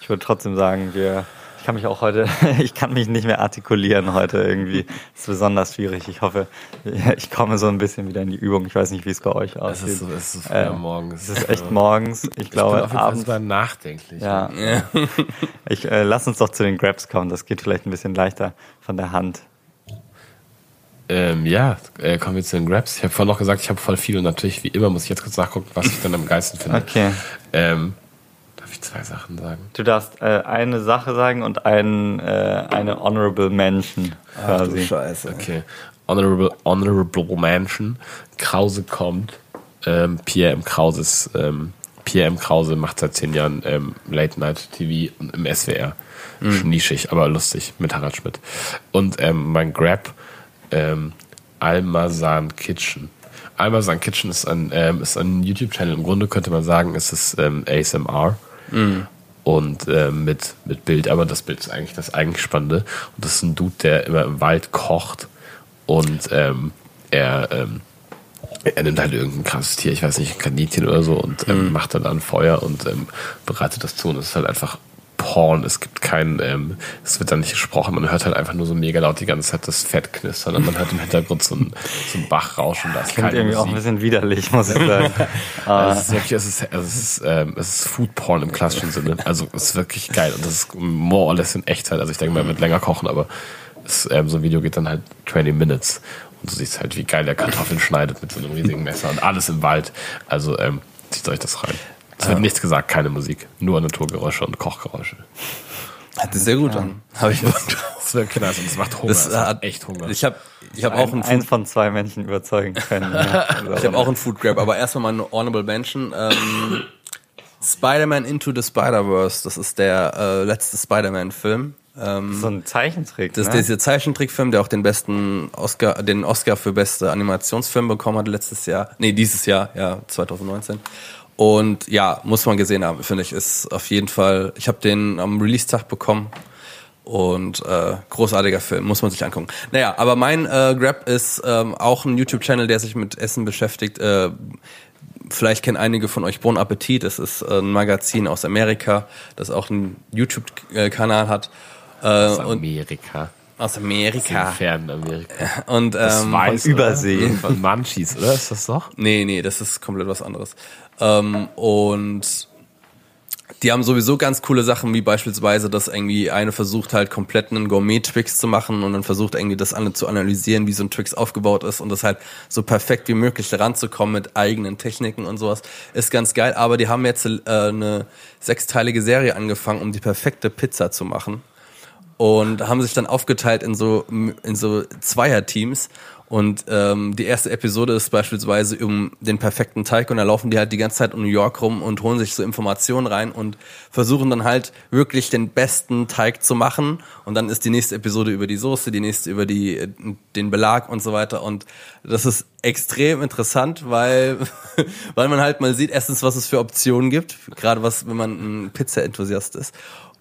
ich würde trotzdem sagen, wir, kann mich auch heute, ich kann mich nicht mehr artikulieren heute irgendwie. Das ist besonders schwierig. Ich hoffe, ich komme so ein bisschen wieder in die Übung. Ich weiß nicht, wie es bei euch Es aussieht. ist, so- es ist früh Äh, am Morgen. Es ist echt morgens. Ich Ich bin glaube, auf jeden Fall abends. sogar nachdenklich. Ja. Ich äh, lass uns doch zu den Grabs kommen. Das geht vielleicht ein bisschen leichter von der Hand. Ähm, ja, äh, kommen wir zu den Grabs. Ich habe vorhin noch gesagt, ich habe voll viel und natürlich, wie immer, muss ich jetzt kurz nachgucken, was ich dann am geilsten finde. Okay. Ähm, darf ich zwei Sachen sagen? Du darfst äh, eine Sache sagen und ein, äh, eine Honorable Mention quasi. Scheiße. Okay. Honorable, Honorable Mention. Krause kommt. Ähm, Pierre M. Krause ist, ähm, Pierre M. Krause macht seit zehn Jahren ähm, Late Night TV und im SWR. Nischig, aber lustig mit Harald Schmidt. Und ähm, mein Grab, ähm, Almazan Kitchen. Almazan Kitchen ist ein, ähm, ist ein YouTube-Channel. Im Grunde könnte man sagen, es ist ähm, ASMR und äh, mit, mit Bild, aber das Bild ist eigentlich das eigentlich Spannende. Und das ist ein Dude, der immer im Wald kocht Und ähm, er, ähm, er nimmt halt irgendein krasses Tier, ich weiß nicht, ein Kaninchen oder so, und ähm, macht dann an Feuer und ähm, bereitet das zu. Und es ist halt einfach Porn. Es gibt kein, ähm, es wird dann nicht gesprochen, man hört halt einfach nur so mega laut die ganze Zeit das Fett knistern und man hört im Hintergrund so ein, so ein Bach rauschen. Da ist Klingt irgendwie auch ein Musik. bisschen widerlich, muss ich sagen. Also es ist wirklich, es ist, es ist, ähm, es ist Food Porn im klassischen Sinne. Also es ist wirklich geil und das ist more or less in Echtzeit. Also ich denke mal, er wird länger kochen, aber es, ähm, so ein Video geht dann halt 20 Minutes und du siehst halt, wie geil der Kartoffeln schneidet mit so einem riesigen Messer und alles im Wald. Also ähm, zieht euch das rein. Es wird nichts gesagt, keine Musik, nur Naturgeräusche und Kochgeräusche. Hört sich sehr gut an. Habe ich. Das ist wirklich nice und es macht Hunger. Das es macht hat echt Hunger. Ich habe ich hab auch einen Eins Food, von zwei Menschen überzeugen können. Ja. ich hab auch einen Food Grab, aber erstmal mal eine Honorable Mention. Ähm, Spider-Man Into the Spider-Verse, das ist der äh, letzte Spider-Man-Film. Ähm, so ein Zeichentrick. Das ist ne? dieser Zeichentrickfilm, der auch den besten Oscar, den Oscar für beste Animationsfilm bekommen hat letztes Jahr. Nee, dieses Jahr, ja, 2019. Und ja, muss man gesehen haben, finde ich. Ist auf jeden Fall. Ich habe den am Release-Tag bekommen. Und äh, großartiger Film, muss man sich angucken. Naja, aber mein äh, Grab ist ähm, auch ein YouTube-Channel, der sich mit Essen beschäftigt. Äh, vielleicht kennen einige von euch Bon Appetit. Das ist äh, ein Magazin aus Amerika, das auch einen YouTube-Kanal hat. Äh, Aus und Amerika. aus Amerika. fernen Amerika. Und Das ähm, weiß, von Übersee. Oder? Von Munchies, oder? Ist das doch? nee, nee, das ist komplett was anderes. Ähm, und die haben sowieso ganz coole Sachen, wie beispielsweise, dass irgendwie eine versucht halt komplett einen Gourmet-Twix zu machen und dann versucht irgendwie das andere zu analysieren, wie so ein Twix aufgebaut ist und das halt so perfekt wie möglich ranzukommen mit eigenen Techniken und sowas. Ist ganz geil, aber die haben jetzt äh, eine sechsteilige Serie angefangen, um die perfekte Pizza zu machen und haben sich dann aufgeteilt in so in so Zweierteams. Und ähm, die erste Episode ist beispielsweise um den perfekten Teig und da laufen die halt die ganze Zeit um New York rum und holen sich so Informationen rein und versuchen dann halt wirklich den besten Teig zu machen. Und dann ist die nächste Episode über die Soße, die nächste über die äh, den Belag und so weiter. Und das ist extrem interessant, weil weil man halt mal sieht erstens was es für Optionen gibt, gerade was wenn man ein Pizza-Enthusiast ist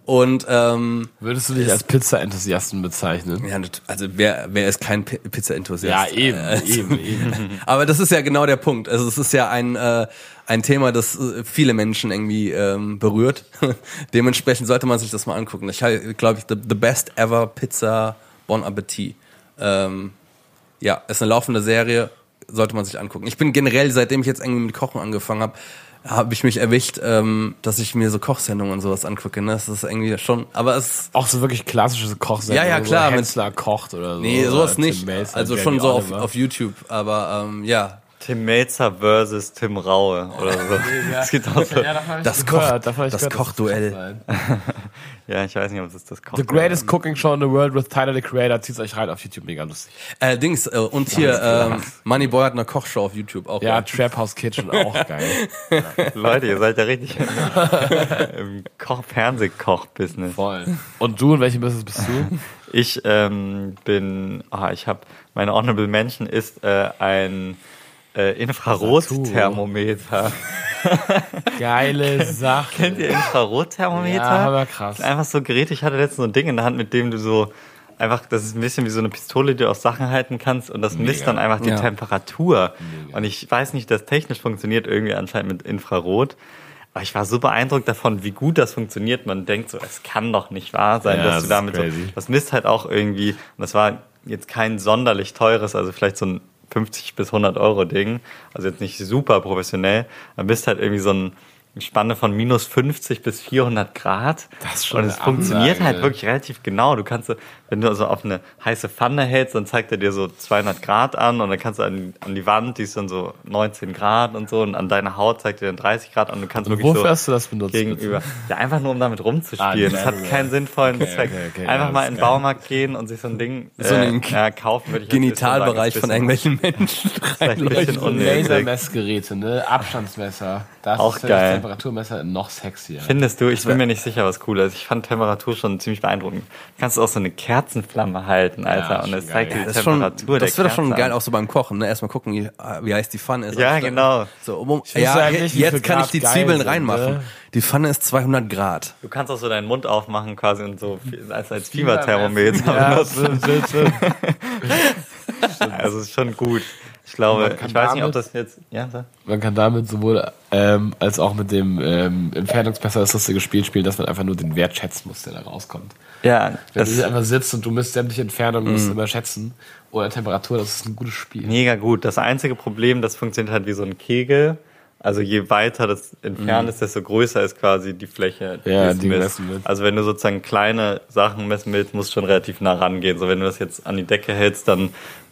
und ähm, Würdest du dich als Pizza-Enthusiasten bezeichnen? ja, also wer, wer ist kein Pi- Pizza-Enthusiast? Ja, eben, Äh, eben, eben. Aber das ist ja genau der Punkt. Also es ist ja ein, äh, ein Thema, das äh, viele Menschen irgendwie ähm, berührt. Dementsprechend sollte man sich das mal angucken. Ich glaube ich, the, the best ever Pizza Bon Appetit. Ähm, ja, ist eine laufende Serie, sollte man sich angucken. Ich bin generell, seitdem ich jetzt irgendwie mit Kochen angefangen habe, habe ich mich erwischt, ähm, dass ich mir so Kochsendungen und sowas angucke. Ne? Das ist irgendwie schon, aber es Auch so wirklich klassische Kochsendungen. Ja, ja, klar, So Hensler kocht oder so. Nee, sowas nicht. Also Jamie schon so auf, auf YouTube, aber ähm, ja. Tim Melzer versus Tim Raue oder so. Es gibt auch so. Ja, Das gehört, Koch- das Kochduell. das. Ja, ich weiß nicht, ob das das Koch The greatest cooking show in the world with Tyler the Creator. Zieht's euch rein auf YouTube, mega lustig. Äh, Dings, äh, und hier, ähm, Moneyboy hat eine Kochshow auf YouTube auch. Ja, Trap House Kitchen, auch geil. Leute, ihr seid ja richtig im, im Koch Fernsehkoch-Business. Voll. Und du, in welchem Business bist du? Ich ähm, bin, ah, ich habe, meine Honorable Mention ist äh, ein äh, Infrarotthermometer. Geile Sache. Kennt ihr Infrarotthermometer? Ja, aber krass. Einfach so ein Gerät. Ich hatte letztens so ein Ding in der Hand, mit dem du so einfach, das ist ein bisschen wie so eine Pistole, die du aus Sachen halten kannst und das misst dann einfach die Ja. Temperatur. Und ich weiß nicht, das technisch funktioniert irgendwie anscheinend mit Infrarot. Aber ich war so beeindruckt davon, wie gut das funktioniert. Man denkt so, es kann doch nicht wahr sein, Ja, dass das du damit so, das misst halt auch irgendwie, und das war jetzt kein sonderlich teures, also vielleicht so ein 50 bis 100 Euro Ding, also jetzt nicht super professionell, dann bist halt irgendwie so ein Spanne von minus 50 bis 400 Grad. Das ist schon Und es eine funktioniert Ansage. halt wirklich relativ genau. Du kannst, wenn du also auf eine heiße Pfanne hältst, dann zeigt er dir so 200 Grad an und dann kannst du an, an die Wand, die ist dann so 19 Grad und so und an deiner Haut zeigt er dann 30 Grad und du kannst wirklich Wofür so hast du das benutzt? gegenüber. Ja, einfach nur um damit rumzuspielen. Ah, das hat keinen sinnvollen Okay, Zweck. okay, okay, einfach ja, mal in den. Baumarkt gehen und sich so ein Ding So einen äh, ja, kaufen, würde ich jetzt nicht so sagen. Genitalbereich von irgendwelchen Menschen. Lasermessgeräte, ne? Abstandsmesser. Das Auch geil. Temperaturmesser noch sexier. Findest du? Ich bin mir nicht sicher, was cool ist. Ich fand Temperatur schon ziemlich beeindruckend. Du kannst auch so eine Kerzenflamme halten, Alter, Ja, und es zeigt geil. die Das, ist schon, Temperatur das wird doch schon Kerze geil, auch so beim Kochen. Ne? Erstmal gucken, wie, wie heiß die Pfanne ist. Ja, Also, genau. So, um, um, ja, viel jetzt kann ich die Zwiebeln sind, reinmachen. ne? Die Pfanne ist 200 Grad. Du kannst auch so deinen Mund aufmachen quasi und so als, als Fieberthermometer Ja, benutzen. stimmt. Also es ist schon gut. Ich glaube, Man kann ich weiß nicht, ob damit- das jetzt. Ja, sag. Man kann damit sowohl ähm, als auch mit dem ähm, Entfernungsmesser das lustige Spiel spielen, dass man einfach nur den Wert schätzen muss, der da rauskommt. Ja, Wenn das du einfach sitzt und du misst sämtliche Entfernungen, musst du immer schätzen. Oder Temperatur, das ist ein gutes Spiel. mega gut. Das einzige Problem, das funktioniert halt wie so ein Kegel. Also je weiter das entfernt ist, desto größer ist quasi die Fläche. Ja, es die misst. wird. Also wenn du sozusagen kleine Sachen messen willst, musst du schon relativ nah rangehen. So wenn du das jetzt an die Decke hältst, dann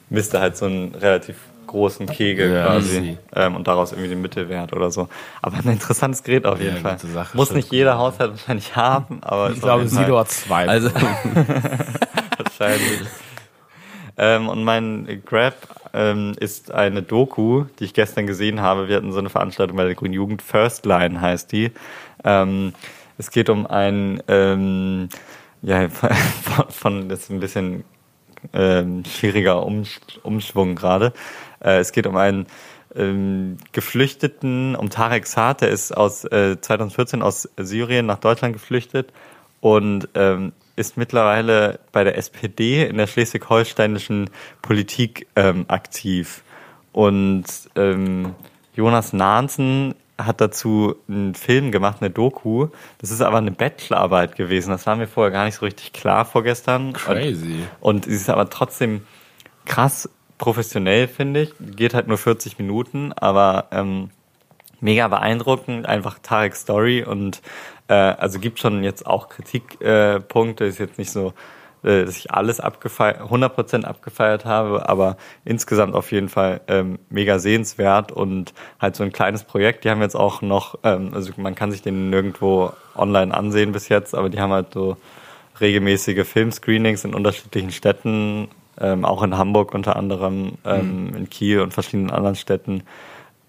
misst er halt so einen relativ großen Kegel Ja, quasi ähm, und daraus irgendwie den Mittelwert oder so. Aber ein interessantes Gerät auf jeden Ja, Fall. Muss nicht jeder Haushalt wahrscheinlich haben, aber Ich glaube, Silo hat zwei. Also, Wahrscheinlich. ähm, und mein Grab ähm, ist eine Doku, die ich gestern gesehen habe. Wir hatten so eine Veranstaltung bei der Grünen Jugend. First Line heißt die. Ähm, es geht um ein, ähm, ja, von, von das ist ein bisschen ähm, schwieriger Umsch Umschwung gerade. Äh, es geht um einen ähm, Geflüchteten, um Tarek Saad, der ist aus äh, 2014 aus Syrien nach Deutschland geflüchtet und ähm, ist mittlerweile bei der SPD in der schleswig-holsteinischen Politik ähm, aktiv. Und ähm, Jonas Nahnsen hat dazu einen Film gemacht, eine Doku. Das ist aber eine Bachelorarbeit gewesen. Das war mir vorher gar nicht so richtig klar vorgestern. Crazy. Und sie ist aber trotzdem krass professionell, finde ich. Geht halt nur 40 Minuten, aber ähm, mega beeindruckend. Einfach Tarek Story und äh, also gibt schon jetzt auch Kritikpunkte. Äh, ist jetzt nicht so, äh, dass ich alles abgefeiert, 100% abgefeiert habe, aber insgesamt auf jeden Fall ähm, mega sehenswert und halt so ein kleines Projekt. Die haben jetzt auch noch, ähm, also man kann sich den nirgendwo online ansehen bis jetzt, aber die haben halt so regelmäßige Filmscreenings in unterschiedlichen Städten, ähm, auch in Hamburg unter anderem, ähm, in Kiel und verschiedenen anderen Städten.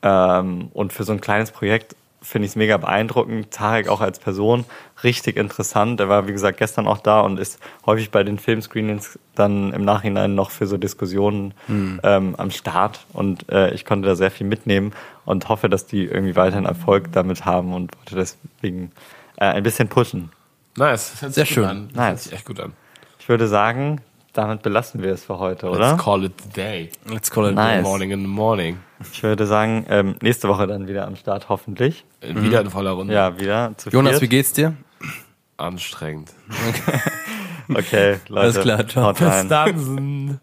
Ähm, und für so ein kleines Projekt finde ich es mega beeindruckend. Tarek auch als Person richtig interessant. Er war, wie gesagt, gestern auch da und ist häufig bei den Filmscreenings dann im Nachhinein noch für so Diskussionen ähm, am Start. Und äh, ich konnte da sehr viel mitnehmen und hoffe, dass die irgendwie weiterhin Erfolg damit haben und wollte deswegen äh, ein bisschen pushen. Nice. Sehr schön. An. Das Nice. hört sich echt gut an. Ich würde sagen, damit belassen wir es für heute, oder? Let's call it the day. let's call it Nice. Morning in the morning. Ich würde sagen, ähm, nächste Woche dann wieder am Start, hoffentlich. Äh, Wieder in voller Runde. Ja, wieder zu Jonas, wie viert. geht's dir? Anstrengend. Okay, Leute. Alles klar, ciao. Rein. Dann.